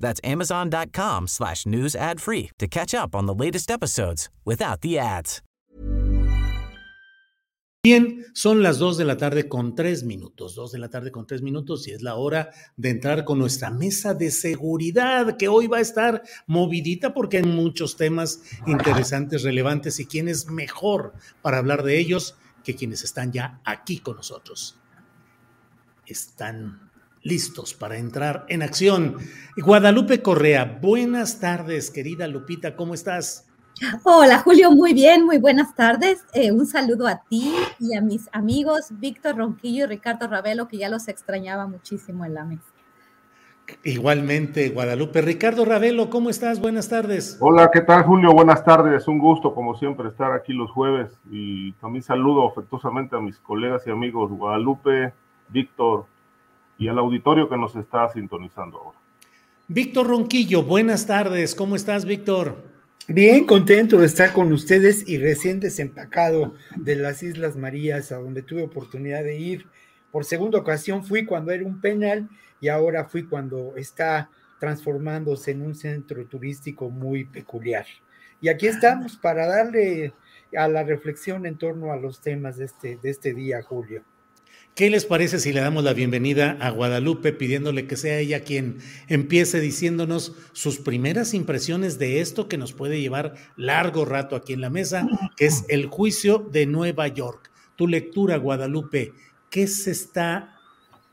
That's amazon.com slash news ad free to catch up on the latest episodes without the ads. Bien, son las 2 de la tarde con 3 minutos, 2 de la tarde con 3 minutos y es la hora de entrar con nuestra mesa de seguridad que hoy va a estar movidita porque hay muchos temas interesantes, relevantes y quién es mejor para hablar de ellos que quienes están ya aquí con nosotros. Están listos para entrar en acción. Guadalupe Correa, buenas tardes, querida Lupita, ¿cómo estás? Hola Julio, muy bien, muy buenas tardes. Eh, un saludo a ti y a mis amigos Víctor Ronquillo y Ricardo Ravelo, que ya los extrañaba muchísimo en la mesa. Igualmente, Guadalupe. Ricardo Ravelo, ¿cómo estás? Buenas tardes. Hola, ¿qué tal Julio? Buenas tardes. Un gusto, como siempre, estar aquí los jueves y también saludo afectuosamente a mis colegas y amigos Guadalupe, Víctor y al auditorio que nos está sintonizando ahora. Víctor Ronquillo, buenas tardes. ¿Cómo estás, Víctor? Bien, contento de estar con ustedes y recién desempacado de las Islas Marías, a donde tuve oportunidad de ir. Por segunda ocasión fui cuando era un penal y ahora fui cuando está transformándose en un centro turístico muy peculiar. Y aquí estamos para darle a la reflexión en torno a los temas de este, de este día, Julio. ¿Qué les parece si le damos la bienvenida a Guadalupe pidiéndole que sea ella quien empiece diciéndonos sus primeras impresiones de esto que nos puede llevar largo rato aquí en la mesa, que es el juicio de Nueva York? Tu lectura, Guadalupe, ¿qué se está,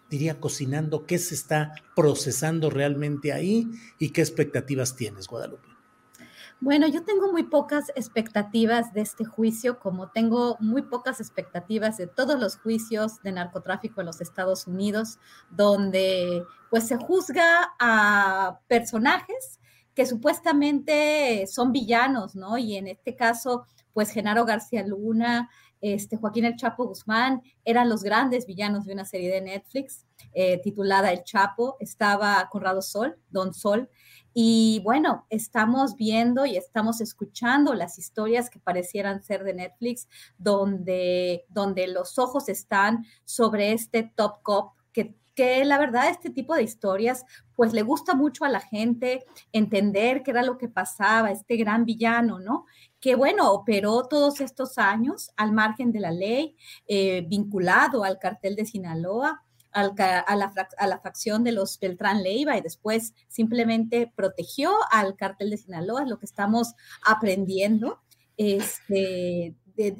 diría, cocinando, qué se está procesando realmente ahí y qué expectativas tienes, Guadalupe? Bueno, yo tengo muy pocas expectativas de este juicio, como tengo muy pocas expectativas de todos los juicios de narcotráfico en los Estados Unidos, donde pues se juzga a personajes que supuestamente son villanos, ¿no? Y en este caso, pues Genaro García Luna, este, Joaquín El Chapo Guzmán eran los grandes villanos de una serie de Netflix eh, titulada El Chapo. Estaba Conrado Sol, Don Sol, y bueno, estamos viendo y estamos escuchando las historias que parecieran ser de Netflix, donde, donde los ojos están sobre este top cop que que la verdad este tipo de historias pues le gusta mucho a la gente entender qué era lo que pasaba, este gran villano, ¿no? Que bueno, operó todos estos años al margen de la ley, eh, vinculado al cartel de Sinaloa, a, la, facción de los Beltrán Leiva y después simplemente protegió al cartel de Sinaloa, es lo que estamos aprendiendo. Este,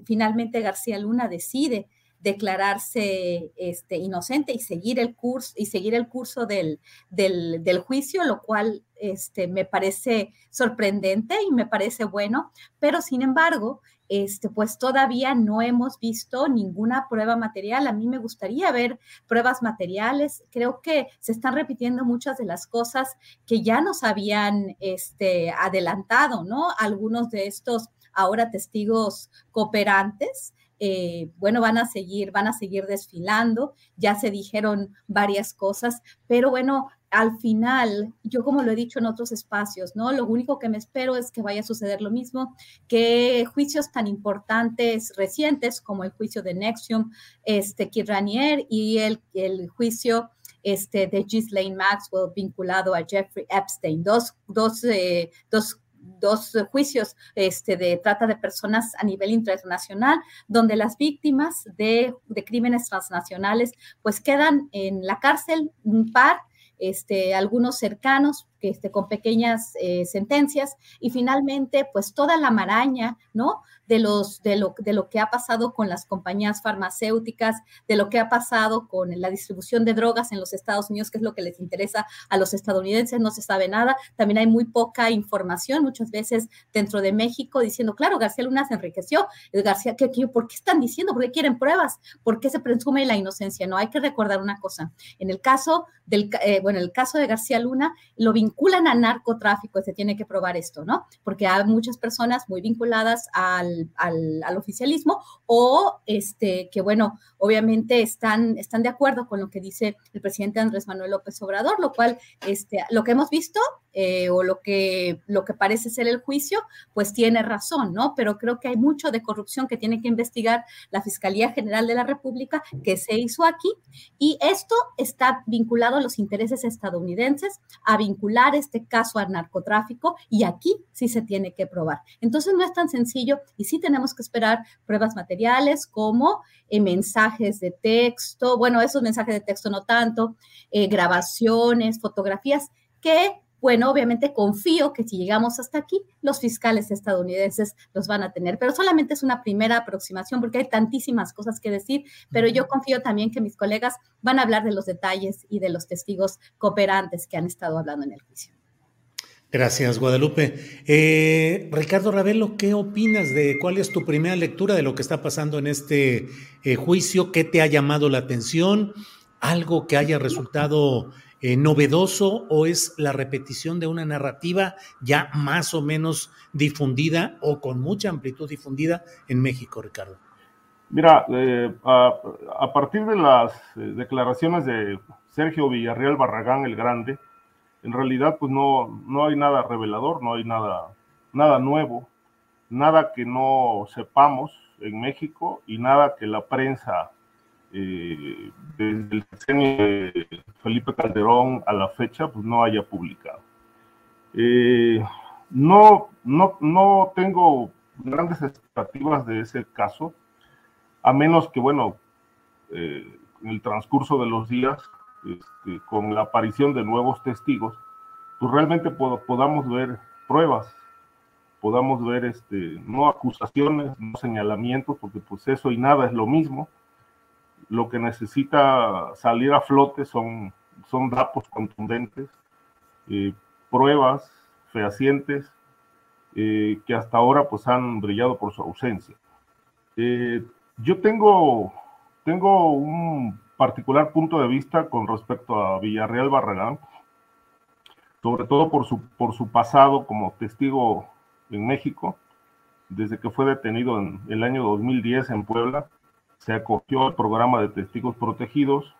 finalmente García Luna decide declararse este, inocente y seguir el curso, y seguir el curso del, del, juicio, lo cual este, me parece sorprendente y me parece bueno, pero sin embargo, este, pues todavía no hemos visto ninguna prueba material. A mí me gustaría ver pruebas materiales. Creo que se están repitiendo muchas de las cosas que ya nos habían este, adelantado, ¿no? Algunos de estos ahora testigos cooperantes. Eh, bueno, van a seguir, van a seguir desfilando, ya se dijeron varias cosas, pero bueno, al final, yo como lo he dicho en otros espacios, ¿no? Lo único que me espero es que vaya a suceder lo mismo, que juicios tan importantes recientes como el juicio de Nexium, este, Kid Ranier y el, el juicio este, de Ghislaine Maxwell vinculado a Jeffrey Epstein, dos, dos, eh, dos dos juicios este, de trata de personas a nivel internacional, donde las víctimas de, de, crímenes transnacionales pues quedan en la cárcel un par este, algunos cercanos este, con pequeñas eh, sentencias y finalmente pues toda la maraña, ¿no? De, los, de, lo, de lo que ha pasado con las compañías farmacéuticas, de lo que ha pasado con la distribución de drogas en los Estados Unidos, que es lo que les interesa a los estadounidenses, no se sabe nada. También hay muy poca información muchas veces dentro de México diciendo, claro, García Luna se enriqueció. García, ¿qué, qué, por qué están diciendo? ¿Por qué quieren pruebas? ¿Por qué se presume la inocencia? No, hay que recordar una cosa. En el caso del, eh, bueno, el caso de García Luna, lo vinculan a narcotráfico, se tiene que probar esto, ¿no? Porque hay muchas personas muy vinculadas al, al, oficialismo o este, que, bueno, obviamente están, están de acuerdo con lo que dice el presidente Andrés Manuel López Obrador, lo cual, este, lo que hemos visto eh, o lo que, lo que parece ser el juicio, pues tiene razón, ¿no? Pero creo que hay mucho de corrupción que tiene que investigar la Fiscalía General de la República que se hizo aquí y esto está vinculado a los intereses estadounidenses, a vincular este caso al narcotráfico y aquí sí se tiene que probar. Entonces no es tan sencillo y sí tenemos que esperar pruebas materiales como eh, mensajes de texto, bueno, esos mensajes de texto no tanto, eh, grabaciones, fotografías que bueno, obviamente confío que si llegamos hasta aquí, los fiscales estadounidenses los van a tener, pero solamente es una primera aproximación porque hay tantísimas cosas que decir, pero yo confío también que mis colegas van a hablar de los detalles y de los testigos cooperantes que han estado hablando en el juicio. Gracias, Guadalupe. Eh, Ricardo Ravelo, ¿qué opinas de cuál es tu primera lectura de lo que está pasando en este eh, juicio? ¿Qué te ha llamado la atención? ¿Algo que haya resultado eh, novedoso o es la repetición de una narrativa ya más o menos difundida o con mucha amplitud difundida en México, Ricardo? Mira, eh, a, partir de las eh, declaraciones de Sergio Villarreal Barragán el Grande, en realidad pues no, no hay nada revelador, no hay nada, nada nuevo, nada que no sepamos en México y nada que la prensa eh, desde el sexenio de Felipe Calderón a la fecha, pues no haya publicado. Eh, no, no, no tengo grandes expectativas de ese caso, a menos que, bueno, eh, en el transcurso de los días, este, con la aparición de nuevos testigos, pues realmente podamos ver pruebas, podamos ver este, no acusaciones, no señalamientos, porque pues eso y nada es lo mismo, lo que necesita salir a flote son, son datos contundentes, eh, pruebas fehacientes eh, que hasta ahora pues han brillado por su ausencia. Eh, yo tengo, tengo un particular punto de vista con respecto a Villarreal Barragán, sobre todo por su, por su pasado como testigo en México, desde que fue detenido en el año 2010 en Puebla se acogió al programa de testigos protegidos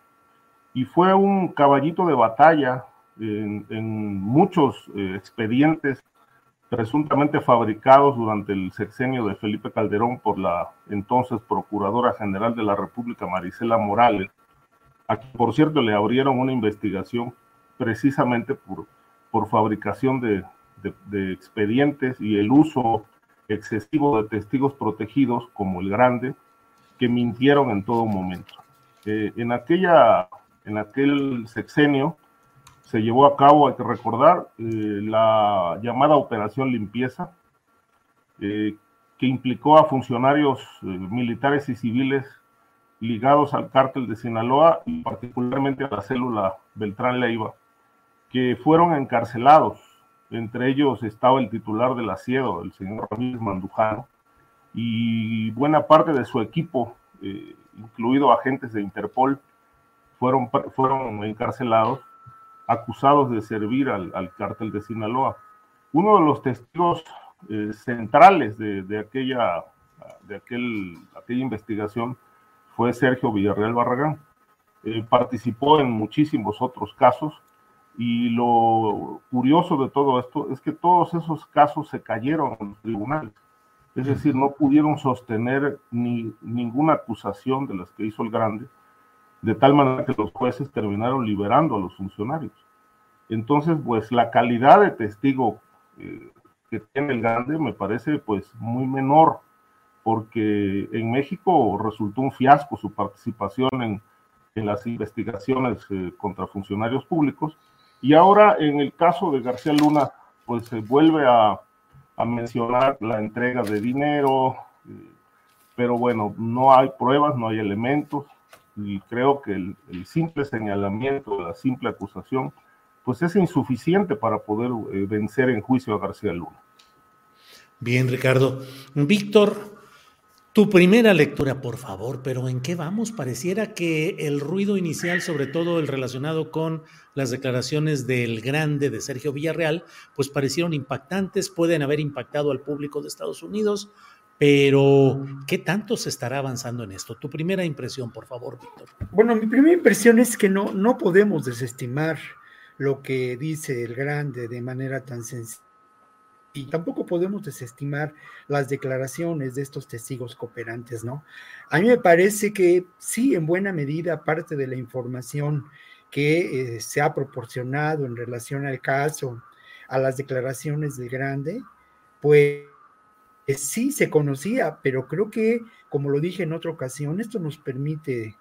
y fue un caballito de batalla en, muchos eh, expedientes presuntamente fabricados durante el sexenio de Felipe Calderón por la entonces Procuradora General de la República, Marisela Morales, a quien por cierto le abrieron una investigación precisamente por, por fabricación de, de expedientes y el uso excesivo de testigos protegidos como el grande, que mintieron en todo momento. Eh, en, aquella, en aquel sexenio se llevó a cabo, hay que recordar, eh, la llamada Operación Limpieza, eh, que implicó a funcionarios militares y civiles ligados al cártel de Sinaloa y particularmente a la célula Beltrán Leiva, que fueron encarcelados. Entre ellos estaba el titular del asiedo, el señor Ramírez Mandujano, y buena parte de su equipo, eh, incluido agentes de Interpol, fueron, fueron encarcelados, acusados de servir al, al cártel de Sinaloa. Uno de los testigos eh, centrales de, aquella, de aquel, aquella investigación fue Sergio Villarreal Barragán. Eh, participó en muchísimos otros casos y lo curioso de todo esto es que todos esos casos se cayeron en los tribunales. Es decir, no pudieron sostener ni ninguna acusación de las que hizo el grande, de tal manera que los jueces terminaron liberando a los funcionarios. Entonces, pues la calidad de testigo eh, que tiene el grande me parece pues muy menor, porque en México resultó un fiasco su participación en, las investigaciones eh, contra funcionarios públicos Y ahora en el caso de García Luna, pues se vuelve a, a mencionar la entrega de dinero, eh, pero bueno, no hay pruebas, no hay elementos, y creo que el, simple señalamiento, la simple acusación, pues es insuficiente para poder eh, vencer en juicio a García Luna. Bien, Ricardo. Víctor, tu primera lectura, por favor, pero ¿en qué vamos? Pareciera que el ruido inicial, sobre todo el relacionado con las declaraciones del grande de Sergio Villarreal, pues parecieron impactantes, pueden haber impactado al público de Estados Unidos, pero ¿qué tanto se estará avanzando en esto? Tu primera impresión, por favor, Víctor. Bueno, mi primera impresión es que no, no podemos desestimar lo que dice el grande de manera tan sencilla y tampoco podemos desestimar las declaraciones de estos testigos cooperantes, ¿no? A mí me parece que sí, en buena medida, parte de la información que eh, se ha proporcionado en relación al caso, a las declaraciones del grande, pues sí se conocía, pero creo que, como lo dije en otra ocasión, esto nos permite,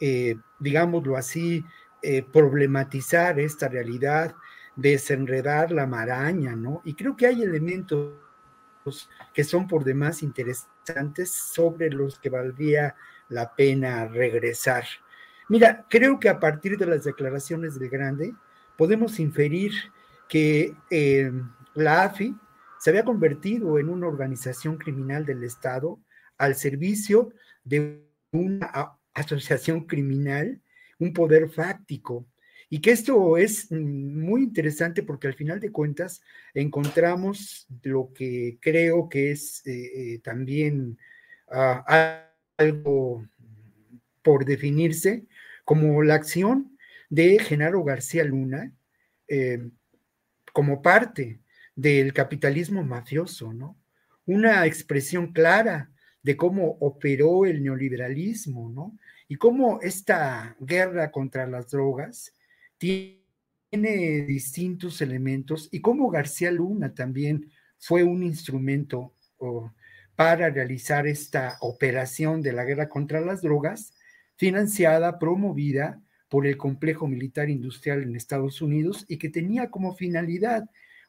eh, digámoslo así, eh, problematizar esta realidad, desenredar la maraña, ¿no? Y creo que hay elementos que son por demás interesantes sobre los que valdría la pena regresar. Mira, creo que a partir de las declaraciones del Grande podemos inferir que eh, la AFI se había convertido en una organización criminal del Estado al servicio de una asociación criminal, un poder fáctico, y que esto es muy interesante porque al final de cuentas encontramos lo que creo que es eh, eh, también ah, algo por definirse como la acción de Genaro García Luna eh, como parte del capitalismo mafioso, ¿no? Una expresión clara de cómo operó el neoliberalismo, ¿no? Y cómo esta guerra contra las drogas tiene distintos elementos y como García Luna también fue un instrumento para realizar esta operación de la guerra contra las drogas, financiada, promovida por el complejo militar industrial en Estados Unidos y que tenía como finalidad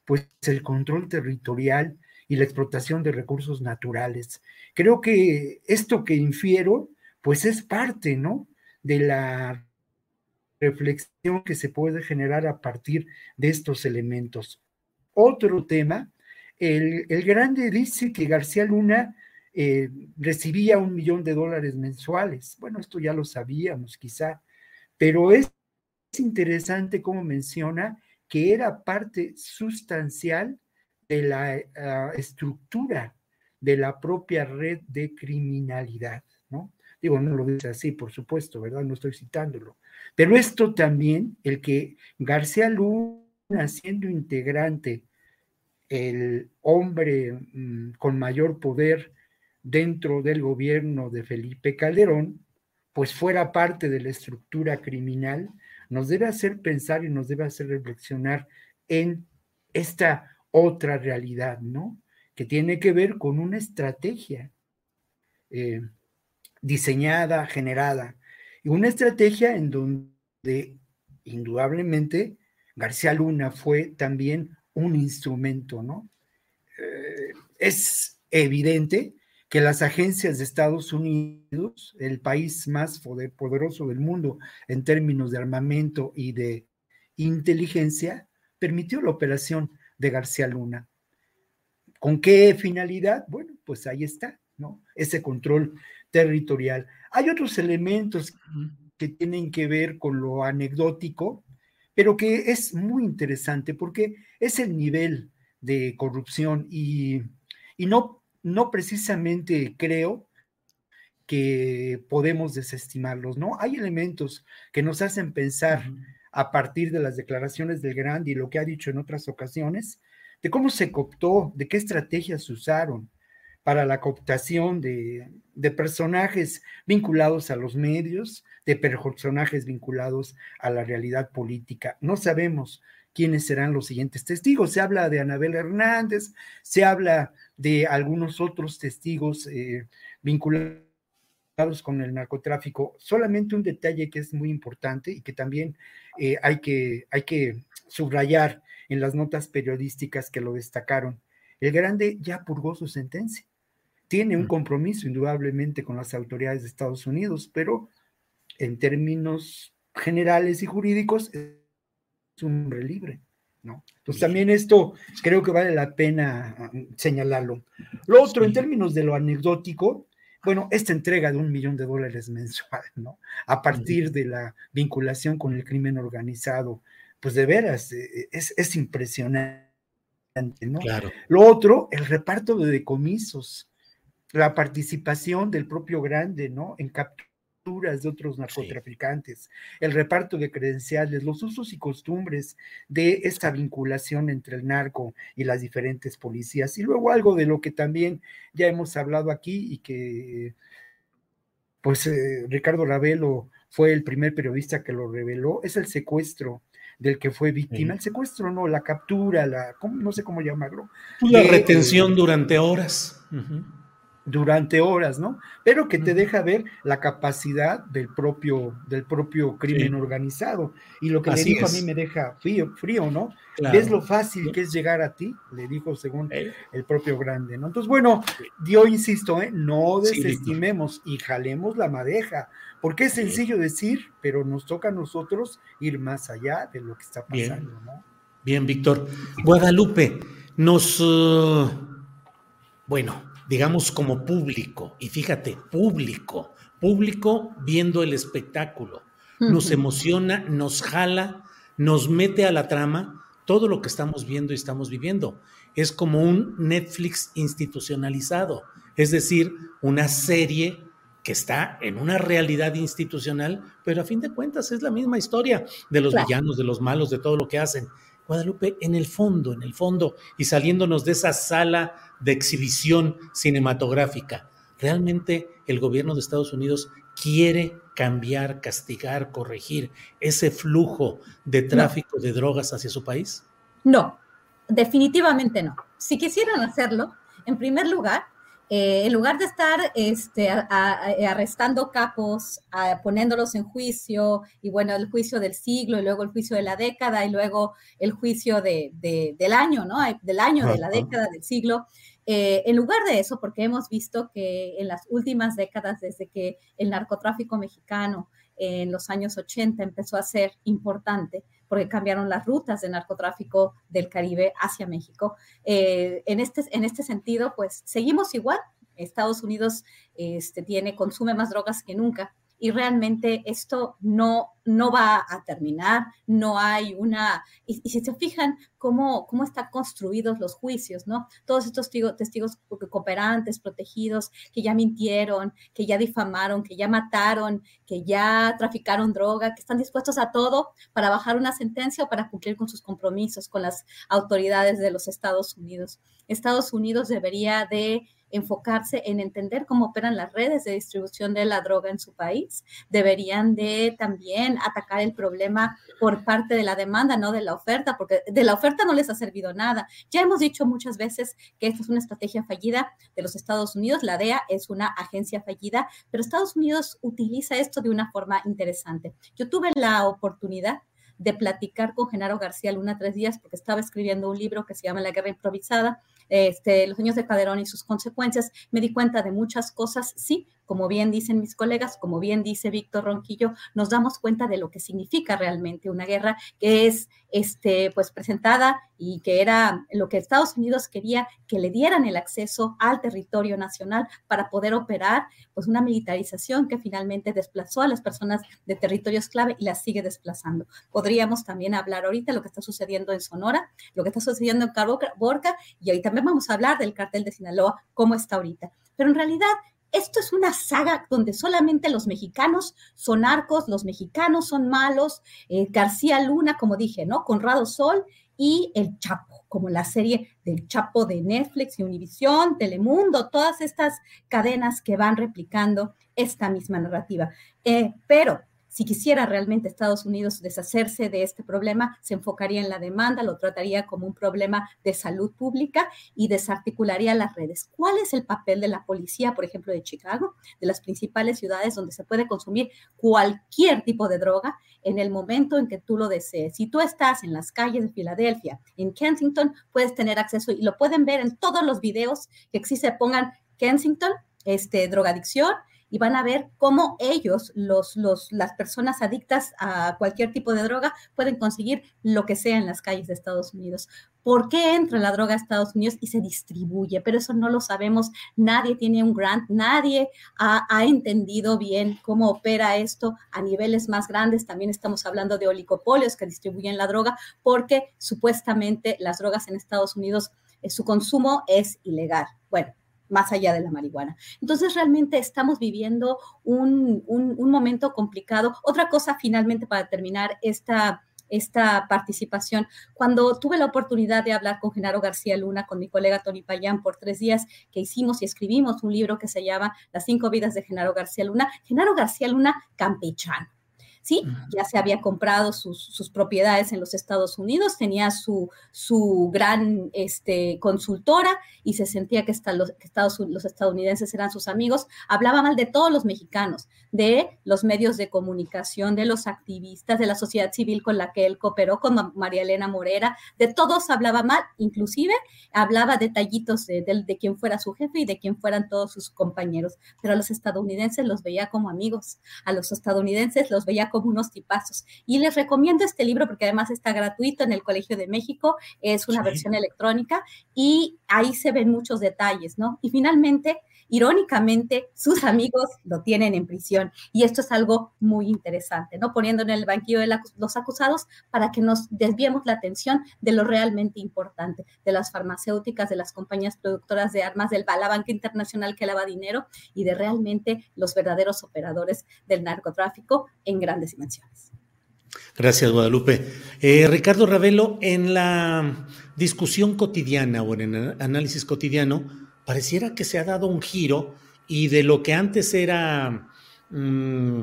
pues el control territorial y la explotación de recursos naturales. Creo que esto que infiero pues es parte, ¿no? de la reflexión que se puede generar a partir de estos elementos. Otro tema, el, grande dice que García Luna eh, recibía un millón de dólares mensuales. Bueno, esto ya lo sabíamos quizá, pero es interesante como menciona que era parte sustancial de la ah, estructura de la propia red de criminalidad. Digo, no lo dice así, por supuesto, ¿verdad? No estoy citándolo, pero esto también, el que García Luna, siendo integrante, el hombre mm, con mayor poder dentro del gobierno de Felipe Calderón, pues fuera parte de la estructura criminal, nos debe hacer pensar y nos debe hacer reflexionar en esta otra realidad, ¿no? Que tiene que ver con una estrategia eh, diseñada, generada y una estrategia en donde indudablemente García Luna fue también un instrumento, ¿no? Eh, es evidente que las agencias de Estados Unidos, el país más poderoso del mundo en términos de armamento y de inteligencia, permitió la operación de García Luna. ¿Con qué finalidad? Bueno, pues ahí está, ¿no? Ese control territorial. Hay otros elementos que tienen que ver con lo anecdótico, pero que es muy interesante porque es el nivel de corrupción y, no, no precisamente creo que podemos desestimarlos, ¿no? Hay elementos que nos hacen pensar a partir de las declaraciones del Grande y lo que ha dicho en otras ocasiones, de cómo se cooptó, de qué estrategias usaron, para la cooptación de, personajes vinculados a los medios, de personajes vinculados a la realidad política. No sabemos quiénes serán los siguientes testigos. Se habla de Anabel Hernández, se habla de algunos otros testigos eh, vinculados con el narcotráfico. Solamente un detalle que es muy importante y que también eh, hay, que, hay que subrayar en las notas periodísticas que lo destacaron. El grande ya purgó su sentencia. Tiene un compromiso indudablemente con las autoridades de Estados Unidos, pero en términos generales y jurídicos es un hombre libre. ¿no? Entonces también esto creo que vale la pena ah, señalarlo. Lo otro, en términos de lo anecdótico, bueno, esta entrega de un millón de dólares mensual, ¿no? A partir de la vinculación con el crimen organizado, pues de veras, eh, es, es impresionante, ¿no? Claro. Lo otro, el reparto de decomisos, la participación del propio grande, ¿no? En captura de otros narcotraficantes, el reparto de credenciales, los usos y costumbres de esta vinculación entre el narco y las diferentes policías. Y luego algo de lo que también ya hemos hablado aquí y que pues eh, Ricardo Ravelo fue el primer periodista que lo reveló, es el secuestro del que fue víctima, el secuestro, no, la captura, la, no sé cómo llamarlo. La retención durante horas durante horas, ¿no? Pero que te deja ver la capacidad del propio, del propio crimen organizado. Y lo que le dijo a mí me deja frío, frío ¿no? ¿Ves lo fácil que es llegar a ti? Le dijo según el propio grande, ¿no? Entonces, bueno, yo insisto, ¿eh? no desestimemos y jalemos la madeja, porque es sencillo decir, pero nos toca a nosotros ir más allá de lo que está pasando, Bien. ¿no? Bien, Víctor. Guadalupe, nos... Uh, bueno, digamos, como público, y fíjate, público, público viendo el espectáculo, nos emociona, nos jala, nos mete a la trama todo lo que estamos viendo y estamos viviendo. Es como un Netflix institucionalizado, es decir, una serie que está en una realidad institucional, pero a fin de cuentas es la misma historia de los Claro. villanos, de los malos, de todo lo que hacen. Guadalupe, en el fondo, en el fondo, y saliéndonos de esa sala de exhibición cinematográfica, ¿realmente el gobierno de Estados Unidos quiere cambiar, castigar, corregir ese flujo de tráfico de drogas hacia su país? No, definitivamente no. Si quisieran hacerlo, en primer lugar, eh, en lugar de estar este, a- arrestando capos, a- poniéndolos en juicio, y bueno, el juicio del siglo, y luego el juicio de la década, y luego el juicio de- de- del año, ¿no? Del año, de la década, del siglo. Eh, en lugar de eso, porque hemos visto que en las últimas décadas, desde que el narcotráfico mexicano en los años 80 empezó a ser importante, porque cambiaron las rutas de narcotráfico del Caribe hacia México. Eh, en, este, en este sentido, pues seguimos igual. Estados Unidos este, tiene, consume más drogas que nunca y realmente esto no, no va a terminar, no hay una, y, si se fijan cómo, cómo están construidos los juicios, ¿no? Todos estos testigos, testigos cooperantes, protegidos, que ya mintieron, que ya difamaron, que ya mataron, que ya traficaron droga, que están dispuestos a todo para bajar una sentencia o para cumplir con sus compromisos con las autoridades de los Estados Unidos. Estados Unidos debería de enfocarse en entender cómo operan las redes de distribución de la droga en su país. Deberían de también atacar el problema por parte de la demanda, no de la oferta, porque de la oferta no les ha servido nada. Ya hemos dicho muchas veces que esta es una estrategia fallida de los Estados Unidos. La DEA es una agencia fallida, pero Estados Unidos utiliza esto de una forma interesante. Yo tuve la oportunidad de platicar con Genaro García Luna tres días porque estaba escribiendo un libro que se llama La Guerra Improvisada, este, los años de Calderón y sus consecuencias. Me di cuenta de muchas cosas, sí, como bien dicen mis colegas, como bien dice Víctor Ronquillo, nos damos cuenta de lo que significa realmente una guerra que es este, pues presentada y que era lo que Estados Unidos quería que le dieran el acceso al territorio nacional para poder operar pues una militarización que finalmente desplazó a las personas de territorios clave y las sigue desplazando. Podríamos también hablar ahorita lo que está sucediendo en Sonora, lo que está sucediendo en Borca y ahí también vamos a hablar del cartel de Sinaloa, cómo está ahorita. Pero en realidad esto es una saga donde solamente los mexicanos son narcos, los mexicanos son malos, eh, García Luna, como dije, ¿no? Conrado Sol y El Chapo, como la serie del Chapo de Netflix y Univisión, Telemundo, todas estas cadenas que van replicando esta misma narrativa. Eh, pero si quisiera realmente Estados Unidos deshacerse de este problema, se enfocaría en la demanda, lo trataría como un problema de salud pública y desarticularía las redes. ¿Cuál es el papel de la policía, por ejemplo, de Chicago, de las principales ciudades donde se puede consumir cualquier tipo de droga en el momento en que tú lo desees? Si tú estás en las calles de Filadelfia, en Kensington, puedes tener acceso y lo pueden ver en todos los videos que existe, pongan Kensington, este, drogadicción, y van a ver cómo ellos, los, las personas adictas a cualquier tipo de droga, pueden conseguir lo que sea en las calles de Estados Unidos. ¿Por qué entra la droga a Estados Unidos y se distribuye? Pero eso no lo sabemos. Nadie tiene un grant, nadie ha, ha entendido bien cómo opera esto a niveles más grandes. También estamos hablando de oligopolios que distribuyen la droga porque supuestamente las drogas en Estados Unidos, eh, su consumo es ilegal. Bueno, más allá de la marihuana. Entonces, realmente estamos viviendo un, un, momento complicado. Otra cosa, finalmente, para terminar esta, esta participación, cuando tuve la oportunidad de hablar con Genaro García Luna, con mi colega Tony Payán, por tres días que hicimos y escribimos un libro que se llama Las cinco vidas de Genaro García Luna, Genaro García Luna campechano. ¿Sí? Ya se había comprado sus, propiedades en los Estados Unidos, tenía su, su gran este, consultora y se sentía que, los, Estados, los estadounidenses eran sus amigos. Hablaba mal de todos los mexicanos, de los medios de comunicación, de los activistas, de la sociedad civil con la que él cooperó, con María Elena Morera, de todos hablaba mal, inclusive hablaba detallitos de, de, de quién fuera su jefe y de quién fueran todos sus compañeros, pero a los estadounidenses los veía como amigos, a los estadounidenses los veía como como unos tipazos. Y les recomiendo este libro porque además está gratuito en el Colegio de México, es una versión electrónica y ahí se ven muchos detalles, ¿no? Y finalmente, irónicamente, sus amigos lo tienen en prisión. Y esto es algo muy interesante, ¿no? Poniendo en el banquillo de los acusados para que nos desviemos la atención de lo realmente importante, de las farmacéuticas, de las compañías productoras de armas, del la internacional que lava dinero y de realmente los verdaderos operadores del narcotráfico en grandes dimensiones. Gracias, Guadalupe. Eh, Ricardo Ravelo, en la discusión cotidiana o en el análisis cotidiano, pareciera que se ha dado un giro y de lo que antes era mm,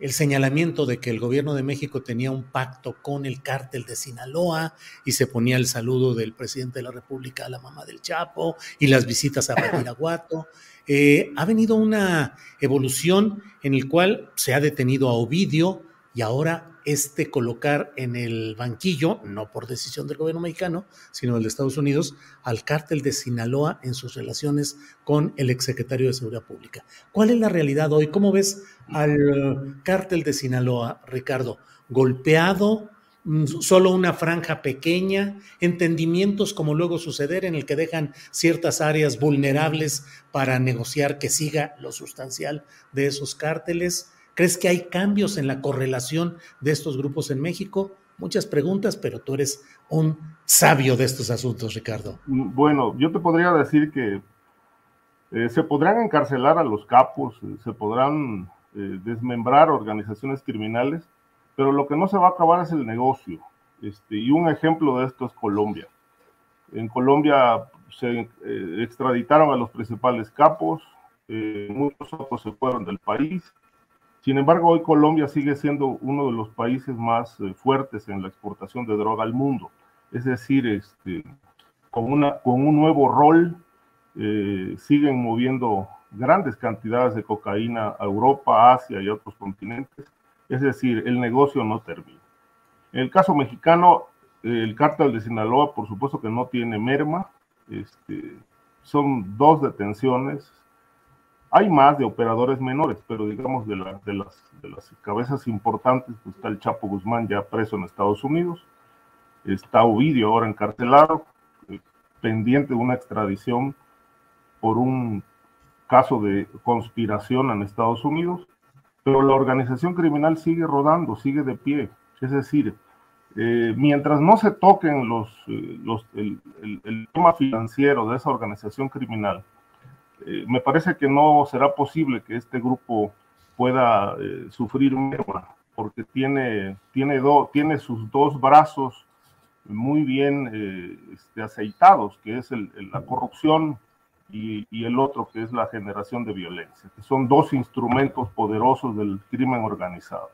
el señalamiento de que el gobierno de México tenía un pacto con el cártel de Sinaloa y se ponía el saludo del presidente de la República a la mamá del Chapo y las visitas a Badiraguato. Eh, ha venido una evolución en el cual se ha detenido a Ovidio y ahora este colocar en el banquillo, no por decisión del gobierno mexicano, sino del de Estados Unidos, al cártel de Sinaloa en sus relaciones con el exsecretario de Seguridad Pública. ¿Cuál es la realidad hoy? ¿Cómo ves al cártel de Sinaloa, Ricardo? ¿Golpeado? Mm, solo una franja pequeña, entendimientos como luego suceder en el que dejan ciertas áreas vulnerables para negociar que siga lo sustancial de esos cárteles. ¿Crees que hay cambios en la correlación de estos grupos en México? Muchas preguntas, pero tú eres un sabio de estos asuntos, Ricardo. Mm, bueno, yo te podría decir que eh, se podrán encarcelar a los capos, eh, se podrán eh, desmembrar organizaciones criminales, pero lo que no se va a acabar es el negocio. Este, y un ejemplo de esto es Colombia. En Colombia se extraditaron a los principales capos, muchos otros se fueron del país, sin embargo, hoy Colombia sigue siendo uno de los países más eh, fuertes en la exportación de droga al mundo. Es decir, este, con, un nuevo rol, eh, siguen moviendo grandes cantidades de cocaína a Europa, Asia y otros continentes. Es decir, el negocio no termina. En el caso mexicano, el cártel de Sinaloa, por supuesto que no tiene merma. Este, son dos detenciones, hay más de operadores menores, pero digamos de, de, las, de las cabezas importantes, pues está el Chapo Guzmán ya preso en Estados Unidos, está Ovidio ahora encarcelado, eh, pendiente de una extradición por un caso de conspiración en Estados Unidos, pero la organización criminal sigue rodando, sigue de pie. Es decir, eh, mientras no se toquen los, eh, los el, el tema financiero de esa organización criminal, eh, me parece que no será posible que este grupo pueda eh, sufrir porque tiene, tiene, tiene sus dos brazos muy bien eh, este, aceitados, que es la corrupción y, y, el otro que es la generación de violencia, que son dos instrumentos poderosos del crimen organizado.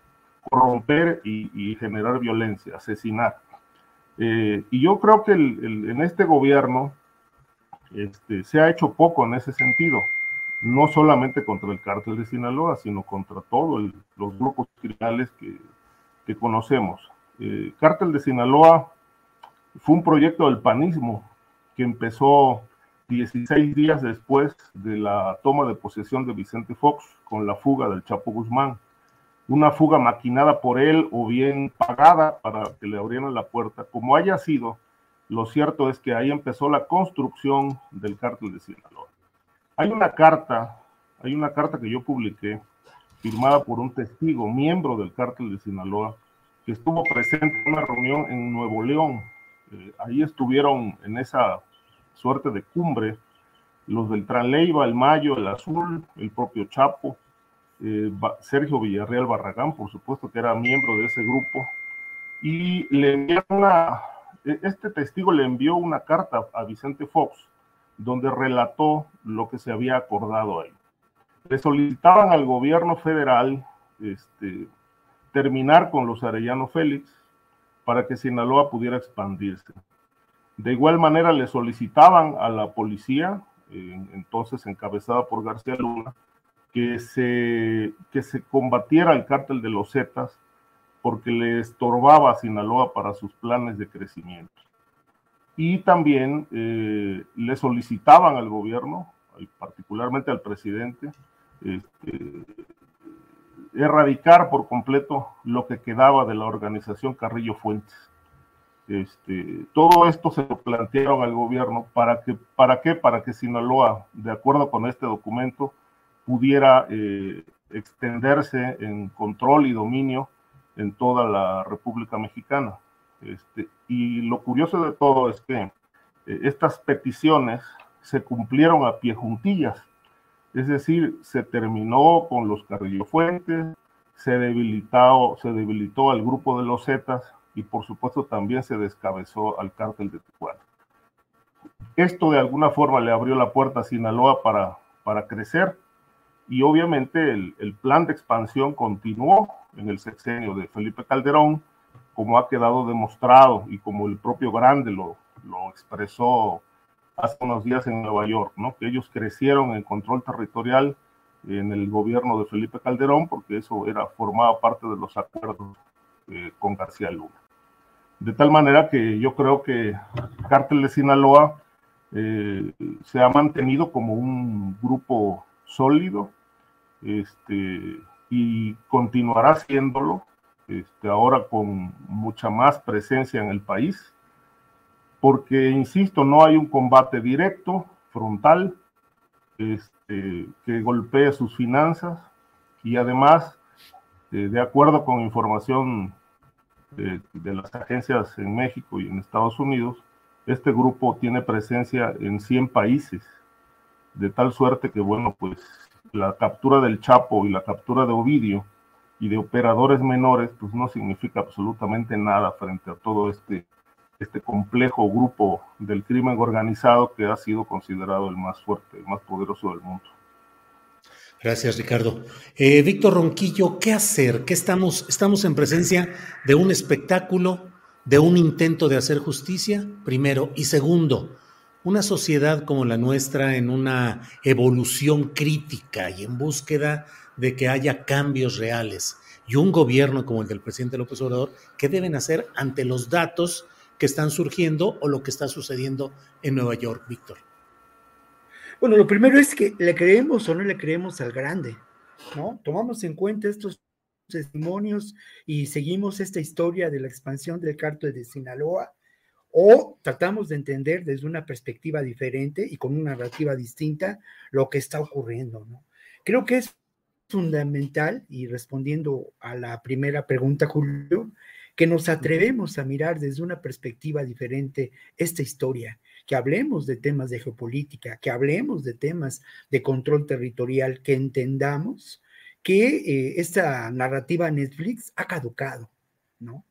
corromper y, generar violencia, asesinar. Eh, y yo creo que en este gobierno este, se ha hecho poco en ese sentido, no solamente contra el cártel de Sinaloa, sino contra todos los grupos criminales que, que conocemos. Eh, cártel de Sinaloa fue un proyecto del panismo que empezó 16 días después de la toma de posesión de Vicente Fox con la fuga del Chapo Guzmán. Una fuga maquinada por él o bien pagada para que le abrieran la puerta. Como haya sido, lo cierto es que ahí empezó la construcción del cártel de Sinaloa. Hay una carta, hay una carta que yo publiqué firmada por un testigo, miembro del cártel de Sinaloa, que estuvo presente en una reunión en Nuevo León. Eh, ahí estuvieron en esa suerte de cumbre los del Tranleiva, el Mayo, el Azul, el propio Chapo, eh, Sergio Villarreal Barragán, por supuesto que era miembro de ese grupo, y le enviaron una, este testigo le envió una carta a Vicente Fox, donde relató lo que se había acordado ahí. Le solicitaban al gobierno federal este, terminar con los Arellano Félix para que Sinaloa pudiera expandirse. De igual manera le solicitaban a la policía, entonces encabezada por García Luna, que se, que se combatiera el cártel de los Zetas porque le estorbaba Sinaloa para sus planes de crecimiento. Y también eh, le solicitaban al gobierno, particularmente al presidente, este, erradicar por completo lo que quedaba de la organización Carrillo Fuentes. Este, todo esto se lo plantearon al gobierno para que, ¿para qué? Para que Sinaloa, de acuerdo con este documento, pudiera eh, extenderse en control y dominio en toda la República Mexicana. Este, y lo curioso de todo es que eh, estas peticiones se cumplieron a pie juntillas. Es decir, se terminó con los Carrillo Fuentes, se debilitó, se debilitó al grupo de los Zetas y por supuesto también se descabezó al cártel de Tijuana. Esto de alguna forma le abrió la puerta a Sinaloa para, para crecer y obviamente el, el plan de expansión continuó en el sexenio de Felipe Calderón, como ha quedado demostrado y como el propio Grande lo, lo expresó hace unos días en Nueva York, ¿no? que ellos crecieron en control territorial en el gobierno de Felipe Calderón, porque eso era formaba parte de los acuerdos eh, con García Luna. De tal manera que yo creo que Cártel de Sinaloa eh, se ha mantenido como un grupo sólido este, y continuará siéndolo, este, ahora con mucha más presencia en el país porque, insisto, no hay un combate directo, frontal, este, que golpee sus finanzas y además, eh, de acuerdo con información de, de, las agencias en México y en Estados Unidos, este grupo tiene presencia en 100 países, de tal suerte que, bueno, pues la captura del Chapo y la captura de Ovidio y de operadores menores, pues no significa absolutamente nada frente a todo este este complejo grupo del crimen organizado que ha sido considerado el más fuerte, el más poderoso del mundo. Gracias, Ricardo. Eh, Víctor Ronquillo, ¿qué hacer? ¿Qué estamos, estamos en presencia de un espectáculo, de un intento de hacer justicia, primero, y segundo, una sociedad como la nuestra en una evolución crítica y en búsqueda de que haya cambios reales, y un gobierno como el del presidente López Obrador, ¿qué deben hacer ante los datos que están surgiendo o lo que está sucediendo en Nueva York, Víctor? Bueno, lo primero es que le creemos o no le creemos al grande, ¿no? Tomamos en cuenta estos testimonios y seguimos esta historia de la expansión del cártel de Sinaloa o tratamos de entender desde una perspectiva diferente y con una narrativa distinta lo que está ocurriendo, ¿no? Creo que es fundamental y respondiendo a la primera pregunta, Julio, que nos atrevemos a mirar desde una perspectiva diferente esta historia, que hablemos de temas de geopolítica, que hablemos de temas de control territorial, que entendamos que eh, esta narrativa Netflix ha caducado, ¿no?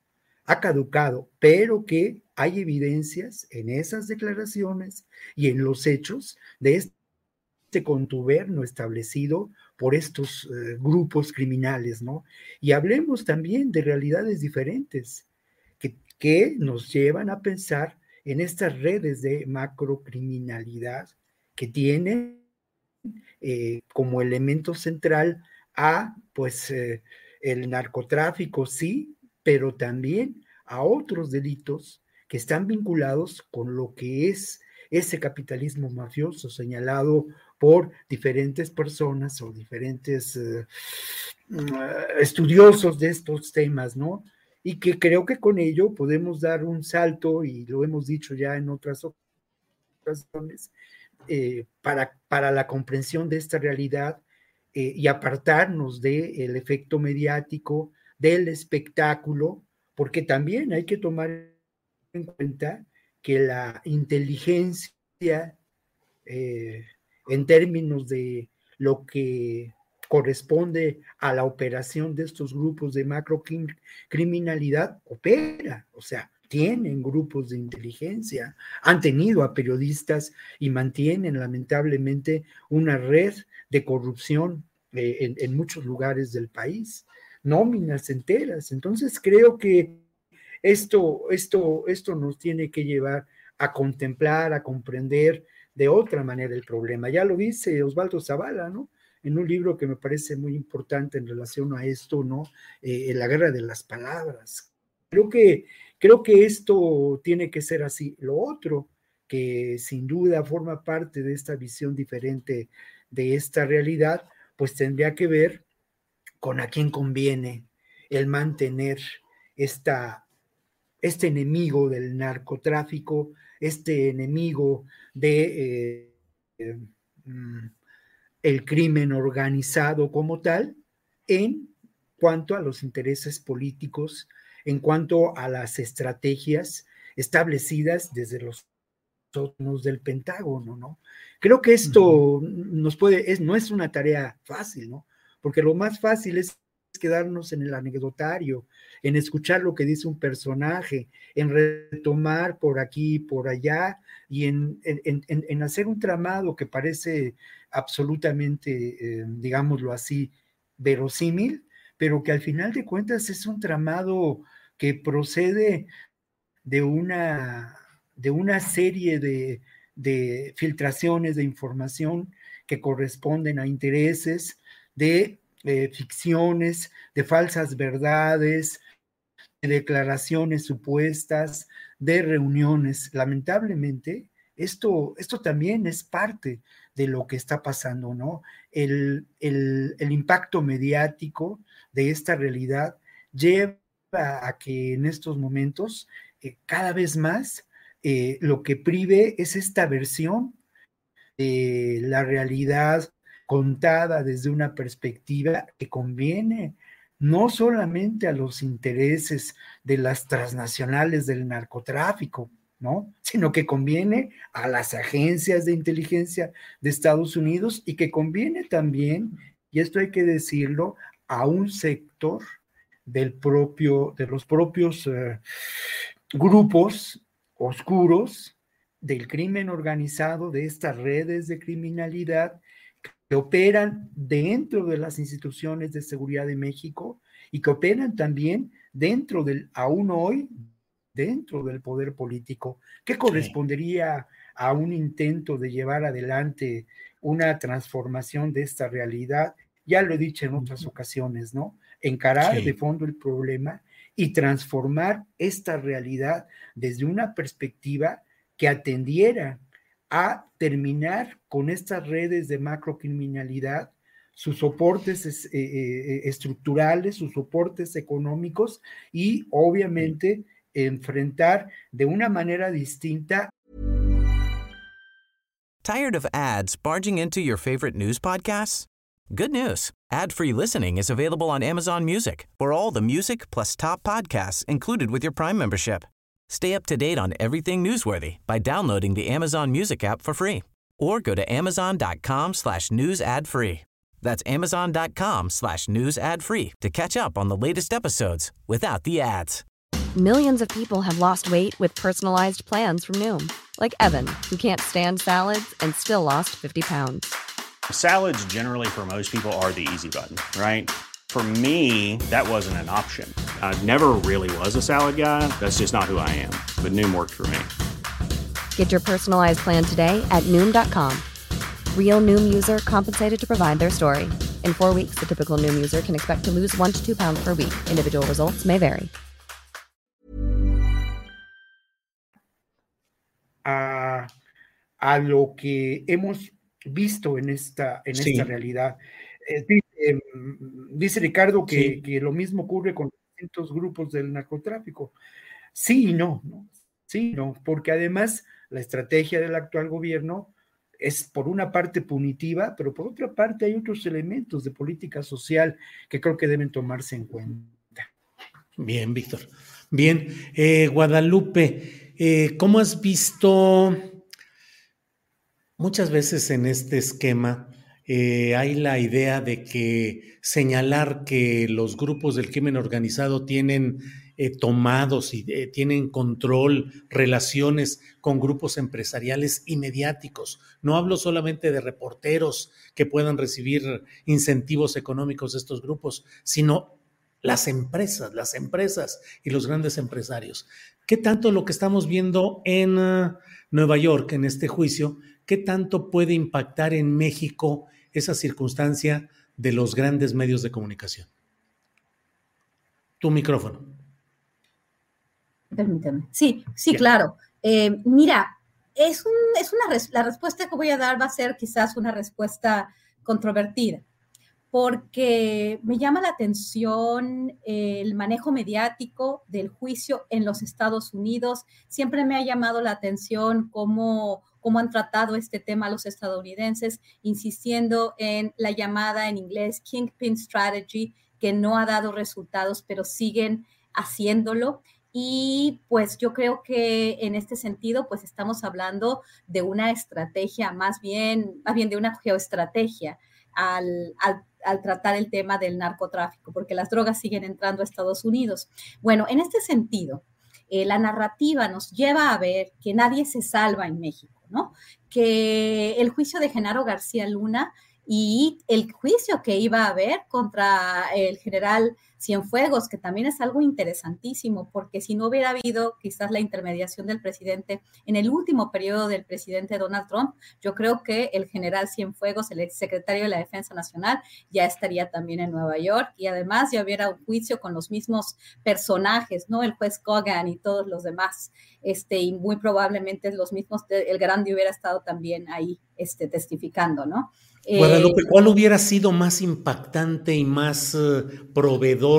Ha caducado, pero que hay evidencias en esas declaraciones y en los hechos de este contubernio establecido por estos eh, grupos criminales, ¿no? Y hablemos también de realidades diferentes que, que nos llevan a pensar en estas redes de macrocriminalidad que tienen eh, como elemento central a, pues, eh, el narcotráfico, sí, pero también a otros delitos que están vinculados con lo que es ese capitalismo mafioso señalado por diferentes personas o diferentes eh, mm, estudiosos de estos temas, ¿no? Y que creo que con ello podemos dar un salto, y lo hemos dicho ya en otras ocasiones, eh, para, para la comprensión de esta realidad eh, y apartarnos del efecto mediático, del espectáculo, porque también hay que tomar en cuenta que la inteligencia eh, en términos de lo que corresponde a la operación de estos grupos de macrocriminalidad opera, o sea, tienen grupos de inteligencia, han tenido a periodistas y mantienen lamentablemente una red de corrupción eh, en, muchos lugares del país, nóminas enteras. Entonces creo que esto, esto, esto nos tiene que llevar a contemplar, a comprender de otra manera el problema. Ya lo dice Osvaldo Zavala, ¿no? En un libro que me parece muy importante en relación a esto, ¿no? Eh, la guerra de las palabras. Creo que, creo que esto tiene que ser así. Lo otro, que sin duda forma parte de esta visión diferente de esta realidad, pues tendría que ver con a quién conviene el mantener esta este enemigo del narcotráfico, este enemigo de eh, mm, el crimen organizado como tal, en cuanto a los intereses políticos, en cuanto a las estrategias establecidas desde los sótanos del Pentágono, ¿no? Creo que esto nos puede, es, no es una tarea fácil, ¿no? Porque lo más fácil es quedarnos en el anecdotario, en escuchar lo que dice un personaje, en retomar por aquí, por allá, y en, en, hacer un tramado que parece absolutamente, eh, digámoslo así, verosímil, pero que al final de cuentas es un tramado que procede de una, de una serie de, de filtraciones de información que corresponden a intereses de de ficciones, de falsas verdades, de declaraciones supuestas, de reuniones. Lamentablemente, esto, esto también es parte de lo que está pasando, ¿no? El, impacto mediático de esta realidad lleva a que en estos momentos eh, cada vez más eh, lo que prive es esta versión de la realidad contada desde una perspectiva que conviene no solamente a los intereses de las transnacionales del narcotráfico, ¿no? Sino que conviene a las agencias de inteligencia de Estados Unidos y que conviene también, y esto hay que decirlo, a un sector del propio, de los propios eh, grupos oscuros del crimen organizado, de estas redes de criminalidad que operan dentro de las instituciones de seguridad de México y que operan también dentro del, aún hoy, dentro del poder político, que correspondería a un intento de llevar adelante una transformación de esta realidad. Ya lo he dicho en otras ocasiones, ¿no? Encarar de fondo el problema y transformar esta realidad desde una perspectiva que atendiera a terminar con estas redes de macrocriminalidad, sus soportes eh, eh, estructurales, sus soportes económicos y obviamente enfrentar de una manera distinta. Tired of ads barging into your favorite news podcasts? Good news. Ad-free listening is available on Amazon Music. For all the music plus top podcasts included with your Prime membership. Stay up to date on everything newsworthy by downloading the Amazon Music app for free or go to amazon.com slash news ad free. That's amazon.com slash news ad free to catch up on the latest episodes without the ads. Millions of people have lost weight with personalized plans from Noom, like Evan, who can't stand salads and still lost 50 pounds. Salads, generally, for most people, are the easy button, right? For me, that wasn't an option. I never really was a salad guy. That's just not who I am. But Noom worked for me. Get your personalized plan today at Noom.com. Real Noom user compensated to provide their story. In four weeks, the typical Noom user can expect to lose one to two pounds per week. Individual results may vary. A, a lo que hemos visto en esta, en Sí. esta realidad. Eh, dice, mm, dice Ricardo que, Sí. que lo mismo ocurre con distintos grupos del narcotráfico. Sí y no, ¿no? Sí y no, porque además la estrategia del actual gobierno es por una parte punitiva, pero por otra parte hay otros elementos de política social que creo que deben tomarse en cuenta. Bien, Víctor. Bien, eh, Guadalupe, eh, ¿cómo has visto muchas veces en este esquema? Eh, hay la idea de que señalar que los grupos del crimen organizado tienen eh, tomados y eh, tienen control, relaciones con grupos empresariales y mediáticos. No hablo solamente de reporteros que puedan recibir incentivos económicos de estos grupos, sino las empresas, las empresas y los grandes empresarios. ¿Qué tanto lo que estamos viendo en uh, Nueva York, en este juicio, qué tanto puede impactar en México esa circunstancia de los grandes medios de comunicación? Tu micrófono. Permíteme. Sí, sí, Bien. claro. Eh, mira, es, un, es una res- la respuesta que voy a dar va a ser quizás una respuesta controvertida, porque me llama la atención el manejo mediático del juicio en los Estados Unidos. Siempre me ha llamado la atención cómo, cómo han tratado este tema los estadounidenses, insistiendo en la llamada en inglés Kingpin Strategy, que no ha dado resultados, pero siguen haciéndolo. Y pues yo creo que en este sentido, pues estamos hablando de una estrategia, más bien, más bien de una geoestrategia al, al, tratar el tema del narcotráfico, porque las drogas siguen entrando a Estados Unidos. Bueno, en este sentido, eh, la narrativa nos lleva a ver que nadie se salva en México, ¿no? Que el juicio de Genaro García Luna y el juicio que iba a haber contra el general Cienfuegos, que también es algo interesantísimo, porque si no hubiera habido quizás la intermediación del presidente en el último periodo del presidente Donald Trump, yo creo que el general Cienfuegos, el exsecretario de la Defensa Nacional, ya estaría también en Nueva York y además ya hubiera un juicio con los mismos personajes, ¿no? El juez Kogan y todos los demás, este, y muy probablemente los mismos, el grande hubiera estado también ahí este, testificando, ¿no? Guadalupe, ¿cuál hubiera sido más impactante y más uh, proveedor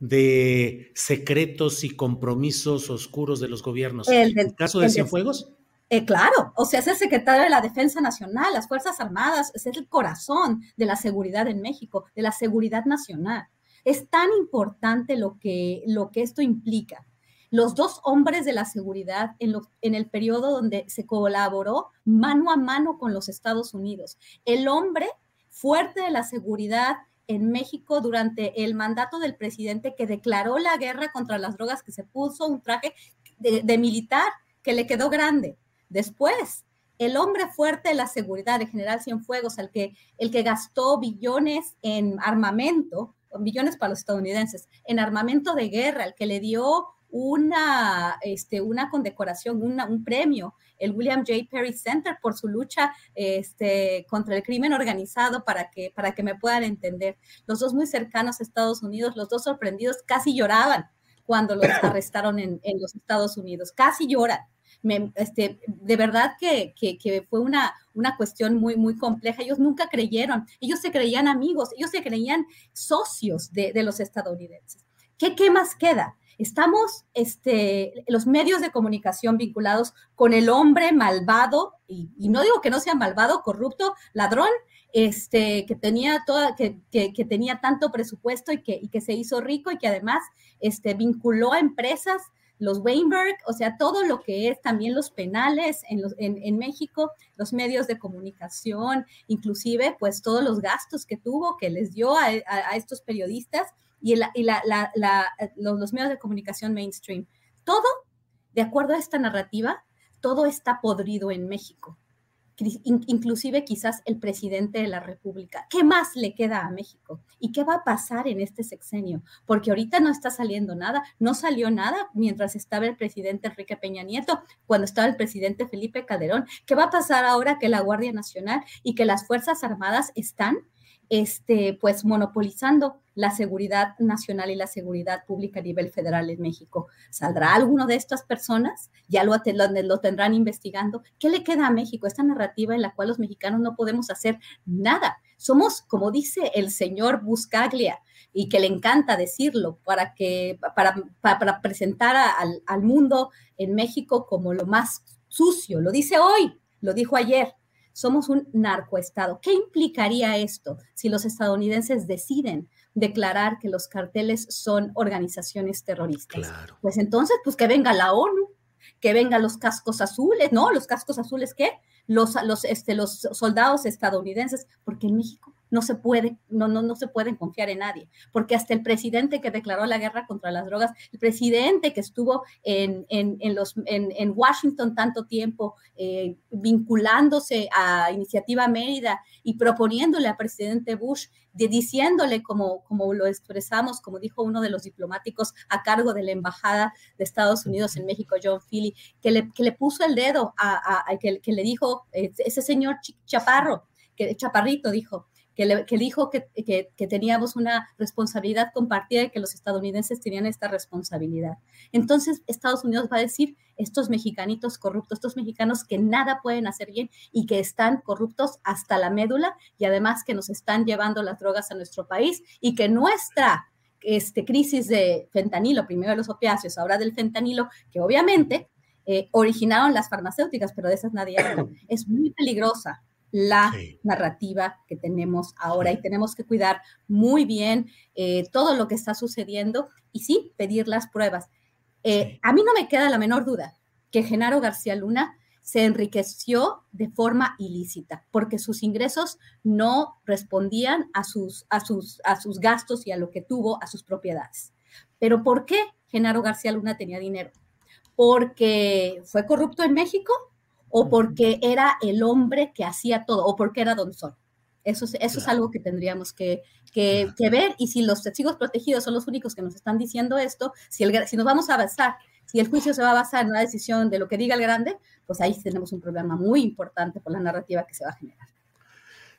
de secretos y compromisos oscuros de los gobiernos? ¿El, del, ¿El caso de el Cienfuegos? Eh, claro, o sea, es el secretario de la Defensa Nacional, las Fuerzas Armadas, es el corazón de la seguridad en México, de la seguridad nacional. Es tan importante lo que, lo que esto implica. Los dos hombres de la seguridad en, lo, en el periodo donde se colaboró mano a mano con los Estados Unidos. El hombre fuerte de la seguridad en México durante el mandato del presidente que declaró la guerra contra las drogas, que se puso un traje de, militar que le quedó grande. Después, el hombre fuerte de la seguridad de General Cienfuegos, el que, el que gastó billones en armamento, billones para los estadounidenses, en armamento de guerra, el que le dio una, este, una condecoración, una, un premio, el William J. Perry Center, por su lucha este, contra el crimen organizado, para que, para que me puedan entender. Los dos muy cercanos a Estados Unidos, los dos sorprendidos, casi lloraban cuando los arrestaron en, en los Estados Unidos, casi lloran. Me, este, de verdad que, que, que, fue una, una cuestión muy, muy compleja. Ellos nunca creyeron, ellos se creían amigos, ellos se creían socios de, de los estadounidenses. ¿Qué, ¿Qué más queda? Estamos, este, los medios de comunicación vinculados con el hombre malvado, y, no digo que no sea malvado, corrupto, ladrón, este, que tenía toda, que, que, tenía tanto presupuesto y que, que se hizo rico y que además este, vinculó a empresas los Weinberg, o sea, todo lo que es también los penales en, los, en, México, los medios de comunicación, inclusive pues todos los gastos que tuvo, que les dio a, a estos periodistas y, la, y la, la, los, los, medios de comunicación mainstream. Todo, de acuerdo a esta narrativa, todo está podrido en México. inclusive quizás el presidente de la República. ¿Qué más le queda a México? ¿Y qué va a pasar en este sexenio? Porque ahorita no está saliendo nada, no salió nada mientras estaba el presidente Enrique Peña Nieto, cuando estaba el presidente Felipe Calderón. ¿Qué va a pasar ahora que la Guardia Nacional y que las Fuerzas Armadas están este, pues monopolizando la seguridad nacional y la seguridad pública a nivel federal en México. ¿Saldrá alguno de estas personas? Ya lo, lo, tendrán investigando. ¿Qué le queda a México? Esta narrativa en la cual los mexicanos no podemos hacer nada. Somos, como dice el señor Buscaglia, y que le encanta decirlo, para, que, para, para, presentar al, al mundo en México como lo más sucio. Lo dice hoy, lo dijo ayer somos un narcoestado. ¿Qué implicaría esto si los estadounidenses deciden declarar que los carteles son organizaciones terroristas? Pues entonces, pues que venga la ONU, que vengan los cascos azules, ¿no? Los cascos azules, ¿qué? Los, los, este, los soldados estadounidenses, porque en México no se puede, no, no, no se pueden confiar en nadie, porque hasta el presidente que declaró la guerra contra las drogas, el presidente que estuvo en, en, en los, en, en, Washington tanto tiempo, eh, vinculándose a Iniciativa Mérida y proponiéndole al presidente Bush, diciéndole como, como lo expresamos, como dijo uno de los diplomáticos a cargo de la Embajada de Estados Unidos en México, John Philly, que le, que le puso el dedo a, a, que, que, le dijo, eh, ese señor Chaparro, que Chaparrito dijo, que, dijo que, teníamos una responsabilidad compartida y que los estadounidenses tenían esta responsabilidad. Entonces, Estados Unidos va a decir, estos mexicanitos corruptos, estos mexicanos que nada pueden hacer bien y que están corruptos hasta la médula y además que nos están llevando las drogas a nuestro país y que nuestra este, crisis de fentanilo, primero de los opiáceos, ahora del fentanilo, que obviamente eh, originaron las farmacéuticas, pero de esas nadie habla, es muy peligrosa la narrativa que tenemos ahora y tenemos que cuidar muy bien eh, todo lo que está sucediendo y sí, pedir las pruebas. Eh, a mí no me queda la menor duda que Genaro García Luna se enriqueció de forma ilícita porque sus ingresos no respondían a sus, a sus, a sus gastos y a lo que tuvo, a sus propiedades. Pero ¿por qué Genaro García Luna tenía dinero? Porque fue corrupto en México, o porque era el hombre que hacía todo, o porque era Don Sol. Eso, es, eso es algo que tendríamos que, que, ver y si los testigos protegidos son los únicos que nos están diciendo esto, si, el, si nos vamos a basar, si el juicio se va a basar en una decisión de lo que diga el grande, pues ahí tenemos un problema muy importante por la narrativa que se va a generar.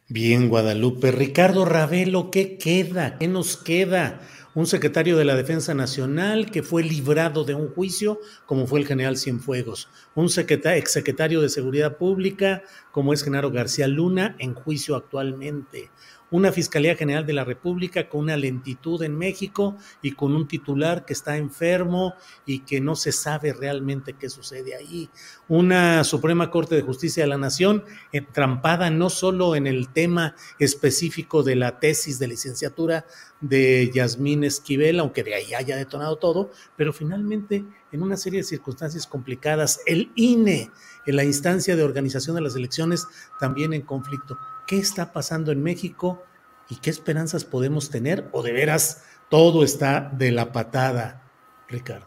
Bien, Guadalupe. Ricardo Ravelo, ¿qué queda? ¿Qué nos queda? Un secretario de la Defensa Nacional que fue librado de un juicio, como fue el general Cienfuegos, un exsecretario de Seguridad Pública, como es Genaro García Luna, en juicio actualmente, una Fiscalía General de la República con una lentitud en México y con un titular que está enfermo y que no se sabe realmente qué sucede ahí. Una Suprema Corte de Justicia de la Nación entrampada no solo en el tema específico de la tesis de licenciatura de Yasmín Esquivel, aunque de ahí haya detonado todo, pero finalmente en una serie de circunstancias complicadas, el INE, en la instancia de organización de las elecciones, también en conflicto. Qué está pasando en México y qué esperanzas podemos tener o de veras todo está de la patada, Ricardo.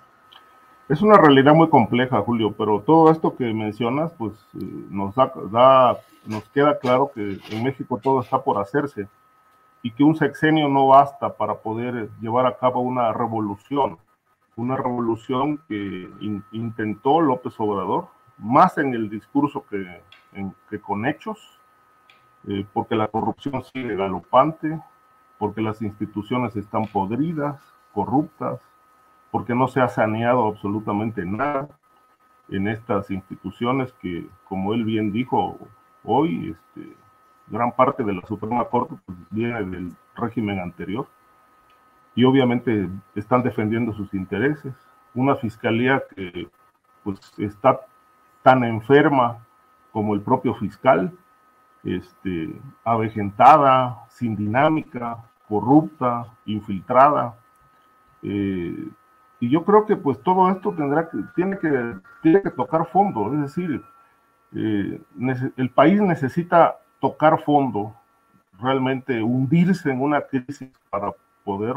Es una realidad muy compleja, Julio, pero todo esto que mencionas, pues eh, nos da, nos queda claro que en México todo está por hacerse y que un sexenio no basta para poder llevar a cabo una revolución, una revolución que intentó López Obrador, más en el discurso que, con hechos, eh, porque la corrupción sigue galopante, porque las instituciones están podridas, corruptas, porque no se ha saneado absolutamente nada en estas instituciones que, como él bien dijo hoy, este, gran parte de la Suprema Corte pues, viene del régimen anterior y obviamente están defendiendo sus intereses. Una fiscalía que pues está tan enferma como el propio fiscal, este, avejentada, sin dinámica, corrupta, infiltrada. Eh, y yo creo que pues todo esto tendrá que, tiene que, tiene que tocar fondo, es decir, eh, el país necesita tocar fondo, realmente hundirse en una crisis para poder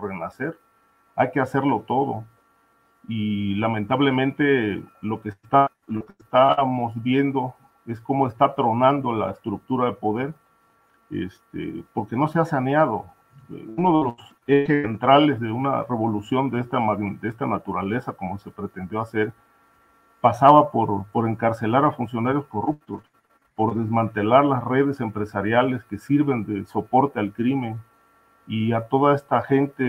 renacer. Hay que hacerlo todo. Y lamentablemente lo que, está, lo que estamos viendo es cómo está tronando la estructura de poder, este, porque no se ha saneado. Uno de los ejes centrales de una revolución de esta, de esta naturaleza, como se pretendió hacer, pasaba por, por encarcelar a funcionarios corruptos, por desmantelar las redes empresariales que sirven de soporte al crimen y a toda esta gente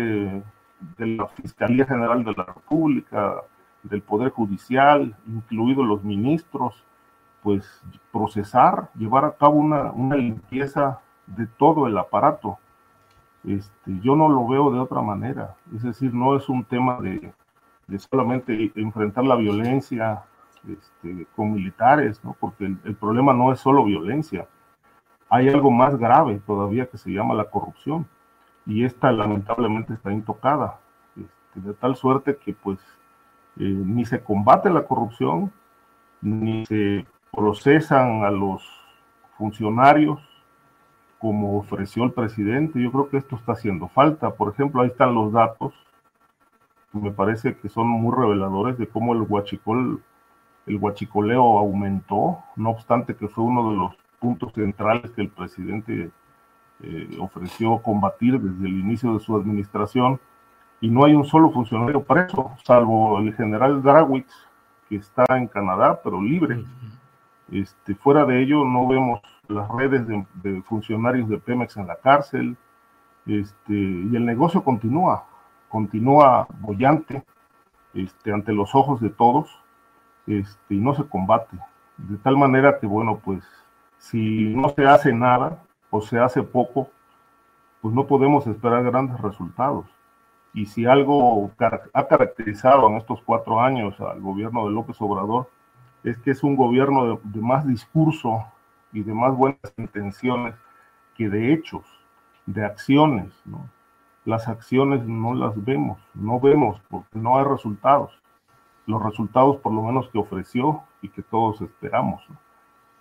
de la Fiscalía General de la República, del Poder Judicial, incluidos los ministros, pues procesar, llevar a cabo una, una limpieza de todo el aparato. Este, yo no lo veo de otra manera. Es decir, no es un tema de, de solamente enfrentar la violencia este, con militares, ¿no? porque el, el, problema no es solo violencia. Hay algo más grave todavía que se llama la corrupción y esta lamentablemente está intocada, este, de tal suerte que pues eh, ni se combate la corrupción, ni se procesan a los funcionarios como ofreció el presidente. Yo creo que esto está haciendo falta. Por ejemplo, ahí están los datos me parece que son muy reveladores de cómo el huachicol, el huachicoleo aumentó, no obstante que fue uno de los puntos centrales que el presidente eh, ofreció combatir desde el inicio de su administración, y no hay un solo funcionario preso, salvo el general Drawitz, que está en Canadá, pero libre. Este, fuera de ello, no vemos las redes de, de funcionarios de Pemex en la cárcel, este, y el negocio continúa continúa bollante este, ante los ojos de todos este, y no se combate. De tal manera que, bueno, pues si no se hace nada o se hace poco, pues no podemos esperar grandes resultados. Y si algo ha caracterizado en estos cuatro años al gobierno de López Obrador, es que es un gobierno de, más discurso y de más buenas intenciones que de hechos, de acciones, ¿no? las acciones no las vemos, no vemos porque no hay resultados. Los resultados por lo menos que ofreció y que todos esperamos.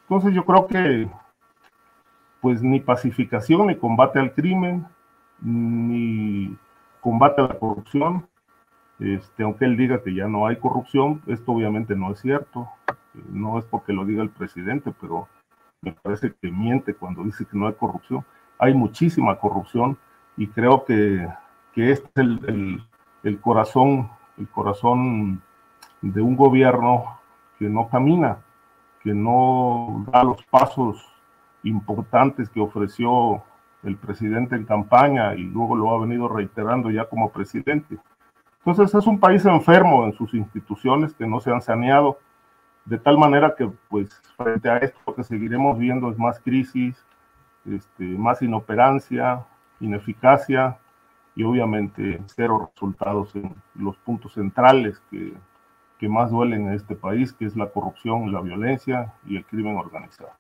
Entonces yo creo que pues ni pacificación, ni combate al crimen, ni combate a la corrupción, este, aunque él diga que ya no hay corrupción, esto obviamente no es cierto, no es porque lo diga el presidente, pero me parece que miente cuando dice que no hay corrupción. Hay muchísima corrupción, y creo que, que este es el, el, el, corazón, el corazón de un gobierno que no camina, que no da los pasos importantes que ofreció el presidente en campaña y luego lo ha venido reiterando ya como presidente. Entonces es un país enfermo en sus instituciones que no se han saneado, de tal manera que pues frente a esto lo que seguiremos viendo es más crisis, este, más inoperancia, ineficacia y obviamente cero resultados en los puntos centrales que, que más duelen en este país, que es la corrupción, la violencia y el crimen organizado.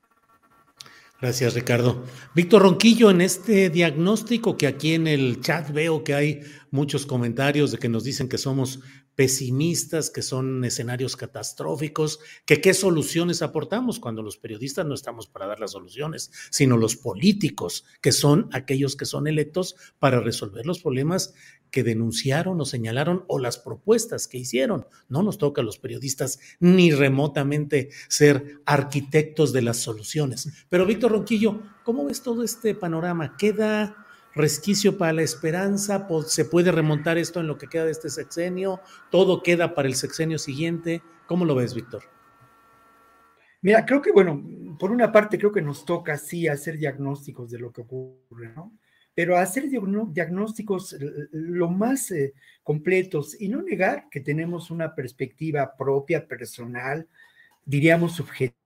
Gracias, Ricardo. Víctor Ronquillo, en este diagnóstico que aquí en el chat veo que hay muchos comentarios de que nos dicen que somos pesimistas, que son escenarios catastróficos, que qué soluciones aportamos cuando los periodistas no estamos para dar las soluciones, sino los políticos, que son aquellos que son electos para resolver los problemas que denunciaron o señalaron o las propuestas que hicieron. No nos toca a los periodistas ni remotamente ser arquitectos de las soluciones. Pero Víctor Ronquillo, ¿cómo ves todo este panorama? ¿Queda resquicio para la esperanza, se puede remontar esto en lo que queda de este sexenio, todo queda para el sexenio siguiente. ¿Cómo lo ves, Víctor? Mira, creo que, bueno, por una parte creo que nos toca sí hacer diagnósticos de lo que ocurre, ¿no? Pero hacer diagnósticos lo más eh, completos y no negar que tenemos una perspectiva propia, personal, diríamos subjetiva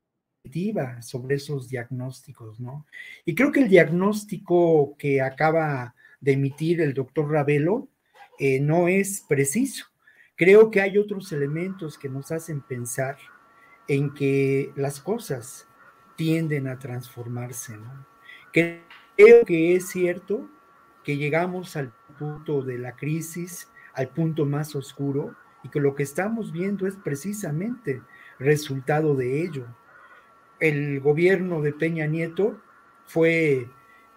sobre esos diagnósticos, ¿no? Y creo que el diagnóstico que acaba de emitir el doctor Ravelo eh, no es preciso. Creo que hay otros elementos que nos hacen pensar en que las cosas tienden a transformarse, ¿no? Creo que es cierto que llegamos al punto de la crisis, al punto más oscuro, y que lo que estamos viendo es precisamente resultado de ello el gobierno de Peña Nieto fue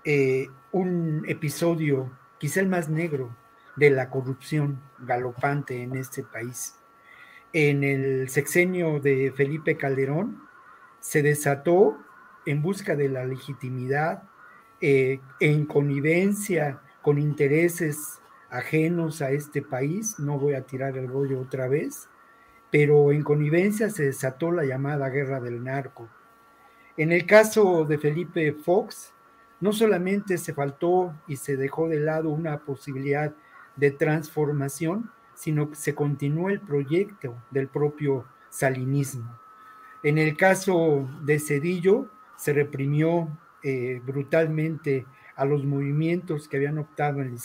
eh, un episodio, quizá el más negro, de la corrupción galopante en este país. En el sexenio de Felipe Calderón se desató en busca de la legitimidad, eh, en connivencia con intereses ajenos a este país, no voy a tirar el rollo otra vez, pero en connivencia se desató la llamada guerra del narco. En el caso de Felipe Fox, no solamente se faltó y se dejó de lado una posibilidad de transformación, sino que se continuó el proyecto del propio salinismo. En el caso de Cedillo, se reprimió eh, brutalmente a los movimientos que habían optado en la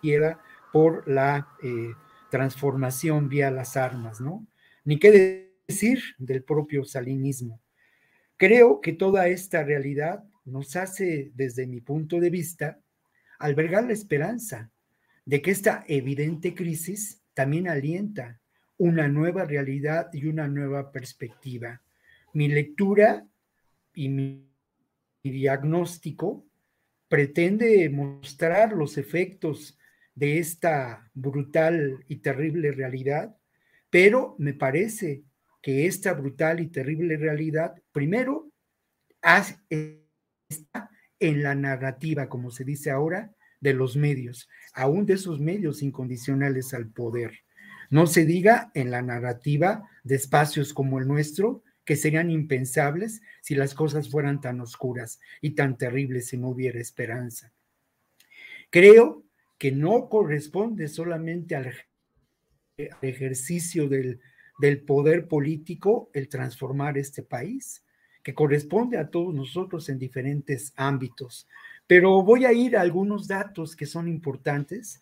izquierda por la eh, transformación vía las armas, ¿no? Ni qué decir del propio salinismo. Creo que toda esta realidad nos hace, desde mi punto de vista, albergar la esperanza de que esta evidente crisis también alienta una nueva realidad y una nueva perspectiva. Mi lectura y mi diagnóstico pretende mostrar los efectos de esta brutal y terrible realidad, pero me parece que esta brutal y terrible realidad, primero, está en la narrativa, como se dice ahora, de los medios, aún de esos medios incondicionales al poder. No se diga en la narrativa de espacios como el nuestro, que serían impensables si las cosas fueran tan oscuras y tan terribles si no hubiera esperanza. Creo que no corresponde solamente al, ejercicio del, del poder político el transformar este país, que corresponde a todos nosotros en diferentes ámbitos. Pero voy a ir a algunos datos que son importantes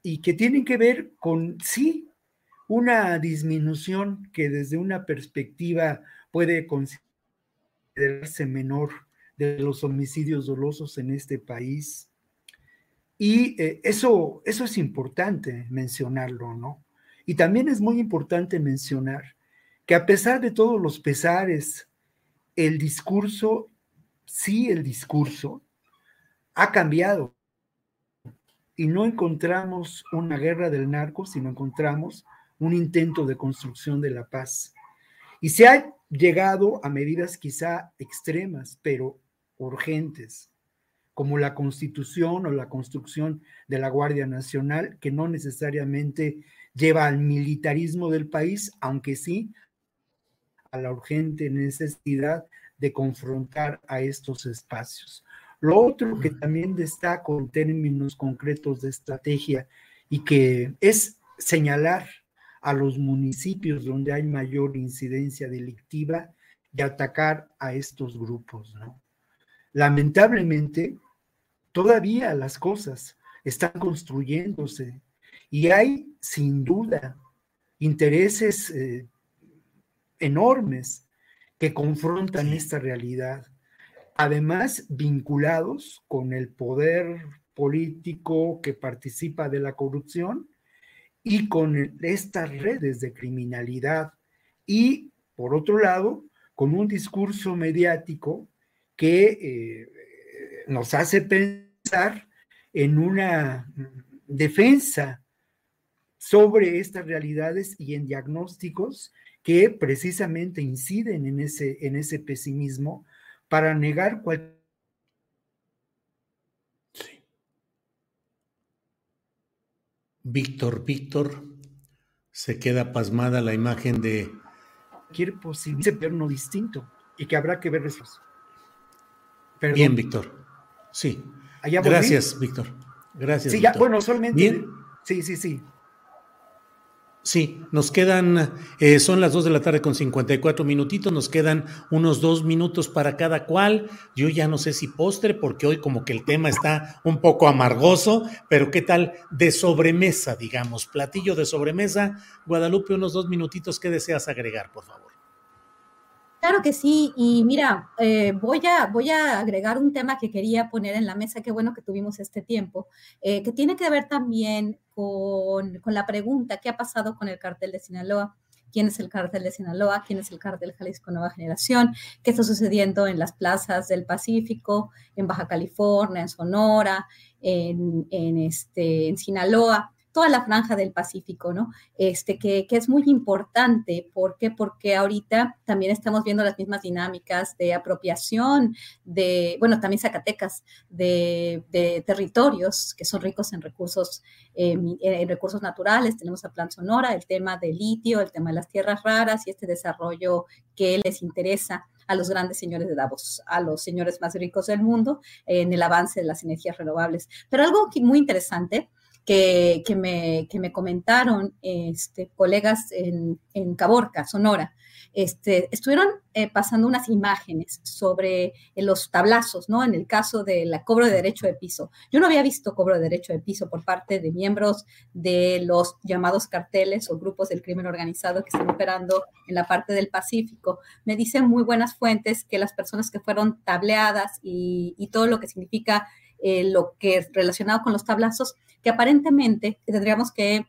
y que tienen que ver con, sí, una disminución que desde una perspectiva puede considerarse menor de los homicidios dolosos en este país. Y eh, eso, eso es importante mencionarlo, ¿no? Y también es muy importante mencionar que a pesar de todos los pesares, el discurso, sí el discurso, ha cambiado. Y no encontramos una guerra del narco, sino encontramos un intento de construcción de la paz. Y se ha llegado a medidas quizá extremas, pero urgentes, como la constitución o la construcción de la Guardia Nacional, que no necesariamente lleva al militarismo del país, aunque sí a la urgente necesidad de confrontar a estos espacios. Lo otro que también destaco en términos concretos de estrategia y que es señalar a los municipios donde hay mayor incidencia delictiva y atacar a estos grupos, ¿no? Lamentablemente, todavía las cosas están construyéndose y hay sin duda intereses eh, enormes que confrontan esta realidad, además vinculados con el poder político que participa de la corrupción y con estas redes de criminalidad. Y, por otro lado, con un discurso mediático que eh, nos hace pensar en una defensa sobre estas realidades y en diagnósticos que precisamente inciden en ese, en ese pesimismo para negar cualquier Víctor, Víctor, se queda pasmada la imagen de... Quiere posible no distinto y que habrá que ver eso. Bien, Víctor. Sí. Gracias, Víctor. Gracias. Sí, ya, bueno, solamente. Bien. Sí, sí, sí. Sí, nos quedan, eh, son las 2 de la tarde con 54 minutitos, nos quedan unos dos minutos para cada cual. Yo ya no sé si postre, porque hoy como que el tema está un poco amargoso, pero ¿qué tal de sobremesa, digamos? Platillo de sobremesa. Guadalupe, unos dos minutitos, ¿qué deseas agregar, por favor? Claro que sí, y mira, eh, voy, a, voy a agregar un tema que quería poner en la mesa, qué bueno que tuvimos este tiempo, eh, que tiene que ver también con, con, la pregunta, ¿qué ha pasado con el cartel de Sinaloa? ¿Quién es el cartel de Sinaloa? ¿Quién es el cartel Jalisco Nueva Generación? ¿Qué está sucediendo en las plazas del Pacífico, en Baja California, en Sonora, en, en, este, en Sinaloa? Toda la franja del Pacífico, ¿no? Este, que, que es muy importante. ¿Por qué? Porque ahorita también estamos viendo las mismas dinámicas de apropiación de, bueno, también Zacatecas, de, de territorios que son ricos en recursos, eh, en recursos naturales. Tenemos a Plan Sonora, el tema del litio, el tema de las tierras raras y este desarrollo que les interesa a los grandes señores de Davos, a los señores más ricos del mundo en el avance de las energías renovables. Pero algo muy interesante que, me, que me comentaron este, colegas en, en Caborca, Sonora, este, estuvieron eh, pasando unas imágenes sobre eh, los tablazos, ¿no? En el caso del cobro de derecho de piso. Yo no había visto cobro de derecho de piso por parte de miembros de los llamados carteles o grupos del crimen organizado que están operando en la parte del Pacífico. Me dicen muy buenas fuentes que las personas que fueron tableadas y todo lo que significa eh, lo que es relacionado con los tablazos, que aparentemente tendríamos que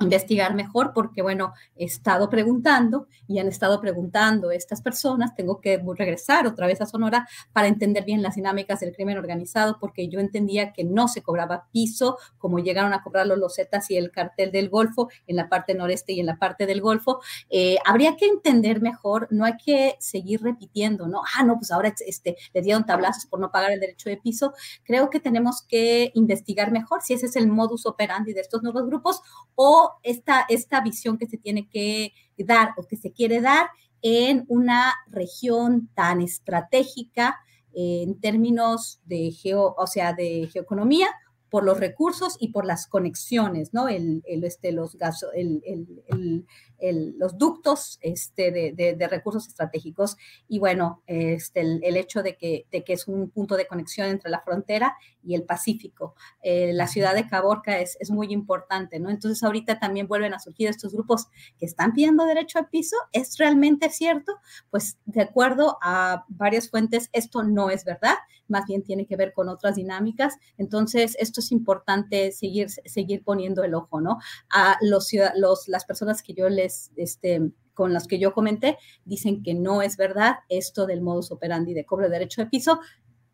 investigar mejor porque, bueno, he estado preguntando y han estado preguntando estas personas, tengo que regresar otra vez a Sonora para entender bien las dinámicas del crimen organizado porque yo entendía que no se cobraba piso como llegaron a cobrar los losetas y el cartel del Golfo en la parte noreste y en la parte del Golfo. Eh, habría que entender mejor, no hay que seguir repitiendo, ¿no? Ah, no, pues ahora este, le dieron tablazos por no pagar el derecho de piso. Creo que tenemos que investigar mejor si ese es el modus operandi de estos nuevos grupos o esta, esta visión que se tiene que dar o que se quiere dar en una región tan estratégica en términos de geo, o sea, de geoeconomía, por los recursos y por las conexiones, ¿no? El, este, los, gaso, el, los ductos este, de, recursos estratégicos y bueno, este, el, hecho de que, de que es un punto de conexión entre la frontera y el Pacífico. Eh, la ciudad de Caborca es, es, muy importante, ¿no? Entonces ahorita también vuelven a surgir estos grupos que están pidiendo derecho al piso. ¿Es realmente cierto? Pues de acuerdo a varias fuentes, esto no es verdad, más bien tiene que ver con otras dinámicas. Entonces, esto es importante seguir, seguir poniendo el ojo, ¿no? A los, los, las personas que yo les este, con las que yo comenté, dicen que no es verdad esto del modus operandi de cobro de derecho de piso.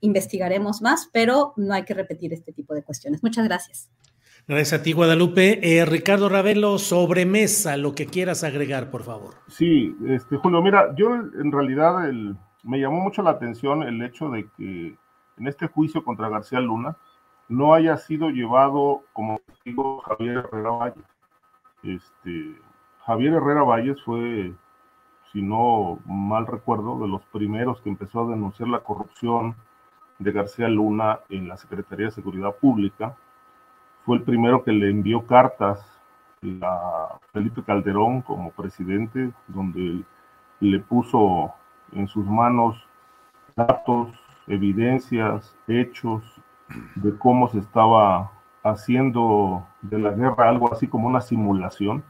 Investigaremos más, pero no hay que repetir este tipo de cuestiones. Muchas gracias. Gracias a ti, Guadalupe. Eh, Ricardo Ravelo, sobremesa, lo que quieras agregar, por favor. Sí, este, Julio, mira, yo en realidad me llamó mucho la atención el hecho de que en este juicio contra García Luna no haya sido llevado como digo Javier Herrera Valle. Este, Javier Herrera Valles fue, si no mal recuerdo, de los primeros que empezó a denunciar la corrupción de García Luna en la Secretaría de Seguridad Pública. Fue el primero que le envió cartas a Felipe Calderón como presidente, donde le puso en sus manos datos, evidencias, hechos de cómo se estaba haciendo de la guerra algo así como una simulación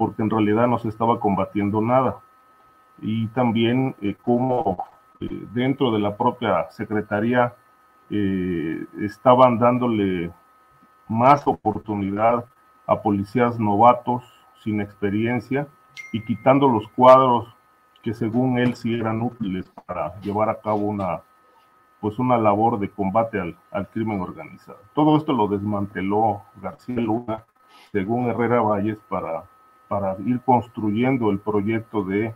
porque en realidad no se estaba combatiendo nada. Y también eh, cómo eh, dentro de la propia Secretaría eh, estaban dándole más oportunidad a policías novatos sin experiencia y quitando los cuadros que según él sí eran útiles para llevar a cabo una pues una labor de combate al, al crimen organizado. Todo esto lo desmanteló García Luna, según Herrera Valles, para para ir construyendo el proyecto de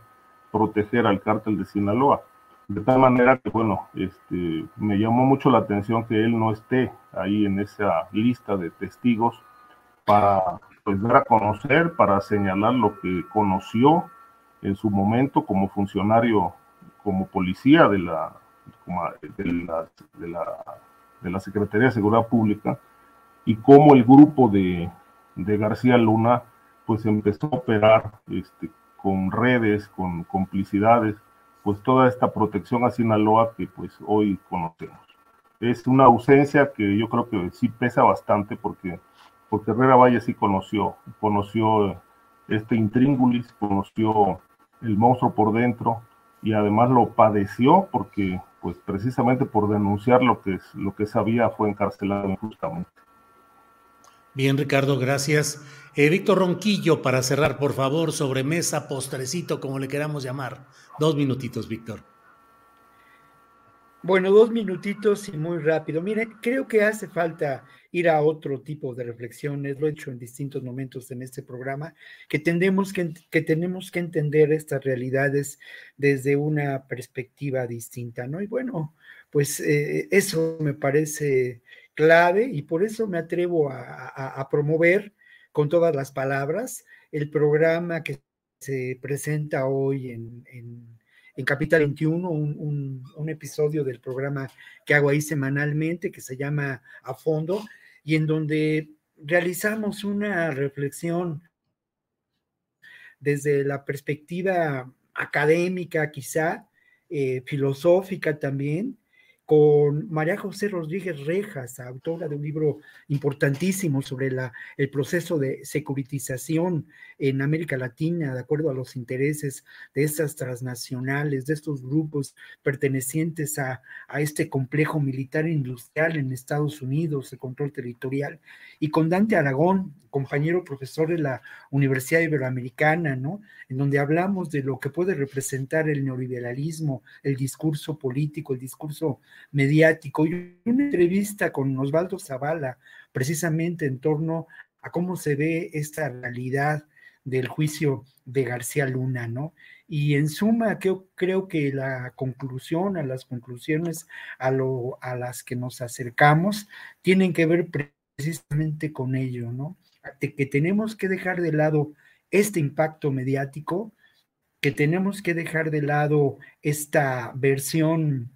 proteger al cártel de Sinaloa. De tal manera que, bueno, este, me llamó mucho la atención que él no esté ahí en esa lista de testigos para pues, dar a conocer, para señalar lo que conoció en su momento como funcionario, como policía de la, de la, de la, Secretaría de Seguridad Pública y cómo el grupo de, de García Luna pues empezó a operar este, con redes, con complicidades, pues toda esta protección a Sinaloa que pues hoy conocemos. Es una ausencia que yo creo que sí pesa bastante porque, porque Herrera Valle sí conoció, conoció este intríngulis, conoció el monstruo por dentro y además lo padeció porque pues precisamente por denunciar lo que, lo que sabía fue encarcelado injustamente. Bien, Ricardo, gracias. Eh, Víctor Ronquillo, para cerrar, por favor, sobre mesa, postrecito, como le queramos llamar. Dos minutitos, Víctor. Bueno, dos minutitos y muy rápido. Mire, creo que hace falta ir a otro tipo de reflexiones, lo he hecho en distintos momentos en este programa, que, tendemos que, que tenemos que entender estas realidades desde una perspectiva distinta, ¿no? Y bueno, pues eh, eso me parece clave y por eso me atrevo a, promover con todas las palabras el programa que se presenta hoy en, en, Capital 21, un, un, episodio del programa que hago ahí semanalmente que se llama A Fondo y en donde realizamos una reflexión desde la perspectiva académica quizá, eh, filosófica también, con María José Rodríguez Rejas, autora de un libro importantísimo sobre la, el proceso de securitización en América Latina, de acuerdo a los intereses de estas transnacionales, de estos grupos pertenecientes a, a este complejo militar industrial en Estados Unidos, de control territorial, y con Dante Aragón, compañero profesor de la Universidad Iberoamericana, ¿no? En donde hablamos de lo que puede representar el neoliberalismo, el discurso político, el discurso mediático, y una entrevista con Osvaldo Zavala, precisamente en torno a cómo se ve esta realidad del juicio de García Luna, ¿no? Y en suma, creo, que la conclusión, a las conclusiones a, a las que nos acercamos, tienen que ver precisamente con ello, ¿no? que tenemos que dejar de lado este impacto mediático, que tenemos que dejar de lado esta versión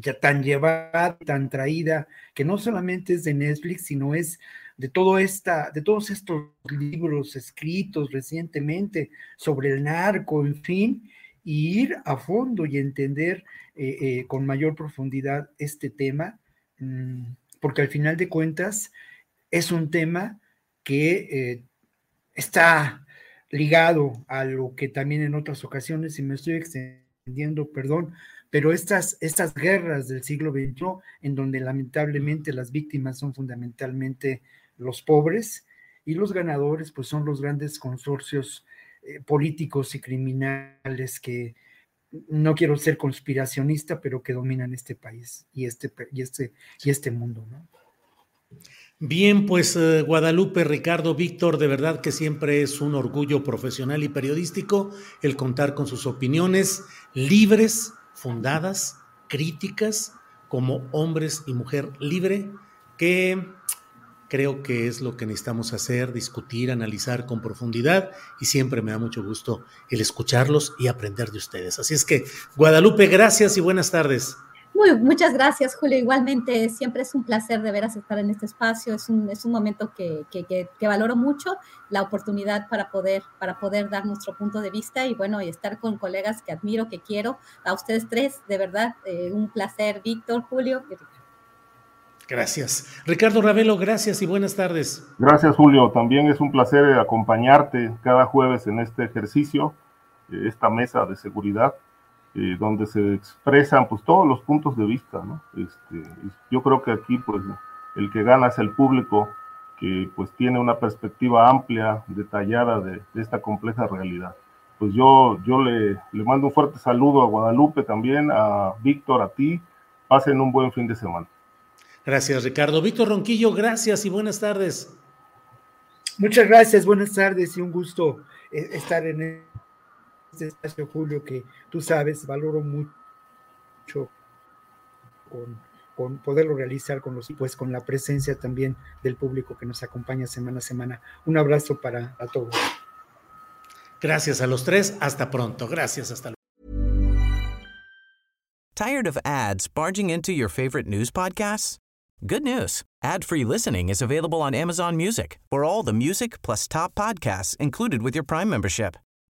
ya tan llevada, tan traída, que no solamente es de Netflix, sino es de todo esta, de todos estos libros escritos recientemente sobre el narco, en fin, y ir a fondo y entender eh, eh, con mayor profundidad este tema, mm, porque al final de cuentas es un tema que eh, está ligado a lo que también en otras ocasiones, y me estoy extendiendo, perdón, pero estas, estas guerras del siglo XXI, en donde lamentablemente las víctimas son fundamentalmente los pobres y los ganadores, pues son los grandes consorcios eh, políticos y criminales que no quiero ser conspiracionista, pero que dominan este país y este, y este, y este mundo, ¿no? Bien, pues eh, Guadalupe, Ricardo, Víctor, de verdad que siempre es un orgullo profesional y periodístico el contar con sus opiniones libres, fundadas, críticas, como hombres y mujer libre, que creo que es lo que necesitamos hacer, discutir, analizar con profundidad y siempre me da mucho gusto el escucharlos y aprender de ustedes. Así es que, Guadalupe, gracias y buenas tardes. Muy, muchas gracias, Julio. Igualmente, siempre es un placer de veras estar en este espacio. Es un, es un momento que, que, que, valoro mucho, la oportunidad para poder, para poder dar nuestro punto de vista y bueno, y estar con colegas que admiro, que quiero. A ustedes tres, de verdad, eh, un placer, Víctor, Julio y Ricardo. Gracias. Ricardo Ravelo, gracias y buenas tardes. Gracias, Julio. También es un placer acompañarte cada jueves en este ejercicio, eh, esta mesa de seguridad eh, donde se expresan pues todos los puntos de vista, ¿no? Este, yo creo que aquí pues el que gana es el público que pues tiene una perspectiva amplia, detallada de, esta compleja realidad. Pues yo, yo le, le mando un fuerte saludo a Guadalupe también, a Víctor, a ti. Pasen un buen fin de semana. Gracias, Ricardo. Víctor Ronquillo, gracias y buenas tardes. Muchas gracias, buenas tardes y un gusto eh, estar en este espacio, Julio, que tú sabes, valoro mucho con, con, poderlo realizar con los pues con la presencia también del público que nos acompaña semana a semana. Un abrazo para a todos. Gracias a los tres, hasta pronto. Gracias, hasta luego. Tired of ads barging into your favorite news podcasts? Good news. Ad-free listening is available on Amazon Music. For all the music plus top podcasts included with your Prime membership.